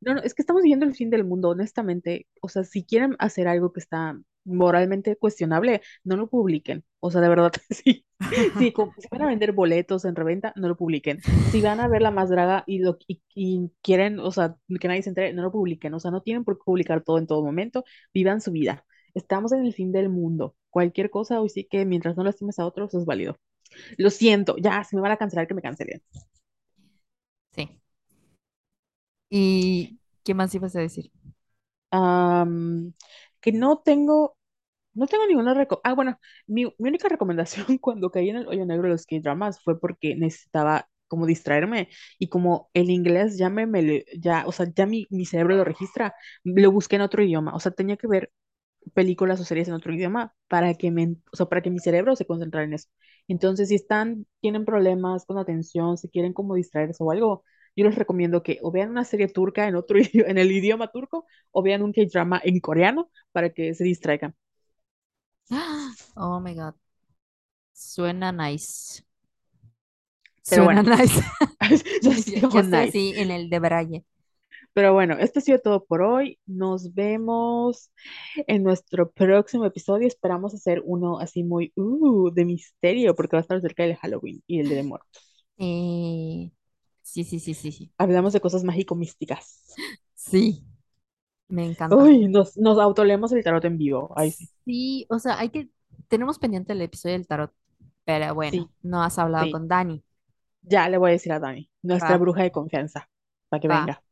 Speaker 1: No, no, es que estamos viviendo el fin del mundo, honestamente. O sea, si quieren hacer algo que está moralmente cuestionable, no lo publiquen. O sea, de verdad, sí. Sí, como- si van a vender boletos en reventa, no lo publiquen. Si van a ver la más draga y, lo, y, y quieren, o sea, que nadie se entere, no lo publiquen. O sea, no tienen por qué publicar todo en todo momento. Vivan su vida. Estamos en el fin del mundo. Cualquier cosa, hoy sí que mientras no lastimes a otros, es válido. Lo siento, ya, se me van a cancelar que me cancelen.
Speaker 2: Sí. ¿Y qué más ibas a decir?
Speaker 1: Que no tengo No tengo ninguna reco- Ah, bueno, mi, mi única recomendación cuando caí en el hoyo negro de los K-dramas fue porque necesitaba como distraerme y como el inglés ya me, me ya, o sea, ya mi, mi cerebro lo registra, lo busqué en otro idioma, o sea, tenía que ver películas o series en otro idioma para que me, o sea, para que mi cerebro se concentrara en eso. Entonces, si están, tienen problemas con atención, si quieren como distraerse o algo, yo les recomiendo que o vean una serie turca en otro idioma, en el idioma turco, o vean un K-drama en coreano para que se distraigan.
Speaker 2: Oh my God. Suena nice.
Speaker 1: Pero
Speaker 2: Suena
Speaker 1: bueno.
Speaker 2: nice.
Speaker 1: Ya
Speaker 2: estoy
Speaker 1: nice.
Speaker 2: así en el de Braille.
Speaker 1: Pero bueno, esto ha sido todo por hoy. Nos vemos en nuestro próximo episodio. Esperamos hacer uno así muy uh, de misterio, porque va a estar cerca del Halloween y el Día de Muertos.
Speaker 2: Eh, sí, sí, sí, sí, sí.
Speaker 1: Hablamos de cosas mágico-místicas.
Speaker 2: Sí, me encanta.
Speaker 1: Uy, nos, nos autoleemos el tarot en vivo. Sí.
Speaker 2: Sí, o sea, hay que, tenemos pendiente el episodio del tarot, pero bueno,
Speaker 1: Sí,
Speaker 2: no has hablado
Speaker 1: sí.
Speaker 2: con Dani.
Speaker 1: Ya le voy a decir a Dani, nuestra
Speaker 2: Va,
Speaker 1: bruja de confianza, para que
Speaker 2: va.
Speaker 1: venga.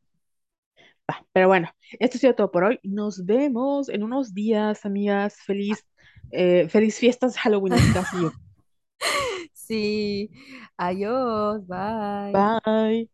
Speaker 1: Va. Pero bueno, esto ha sido todo por hoy. Nos vemos en unos días, amigas. Feliz, eh, feliz fiestas halloweenescas y
Speaker 2: Sí, adiós, bye.
Speaker 1: bye.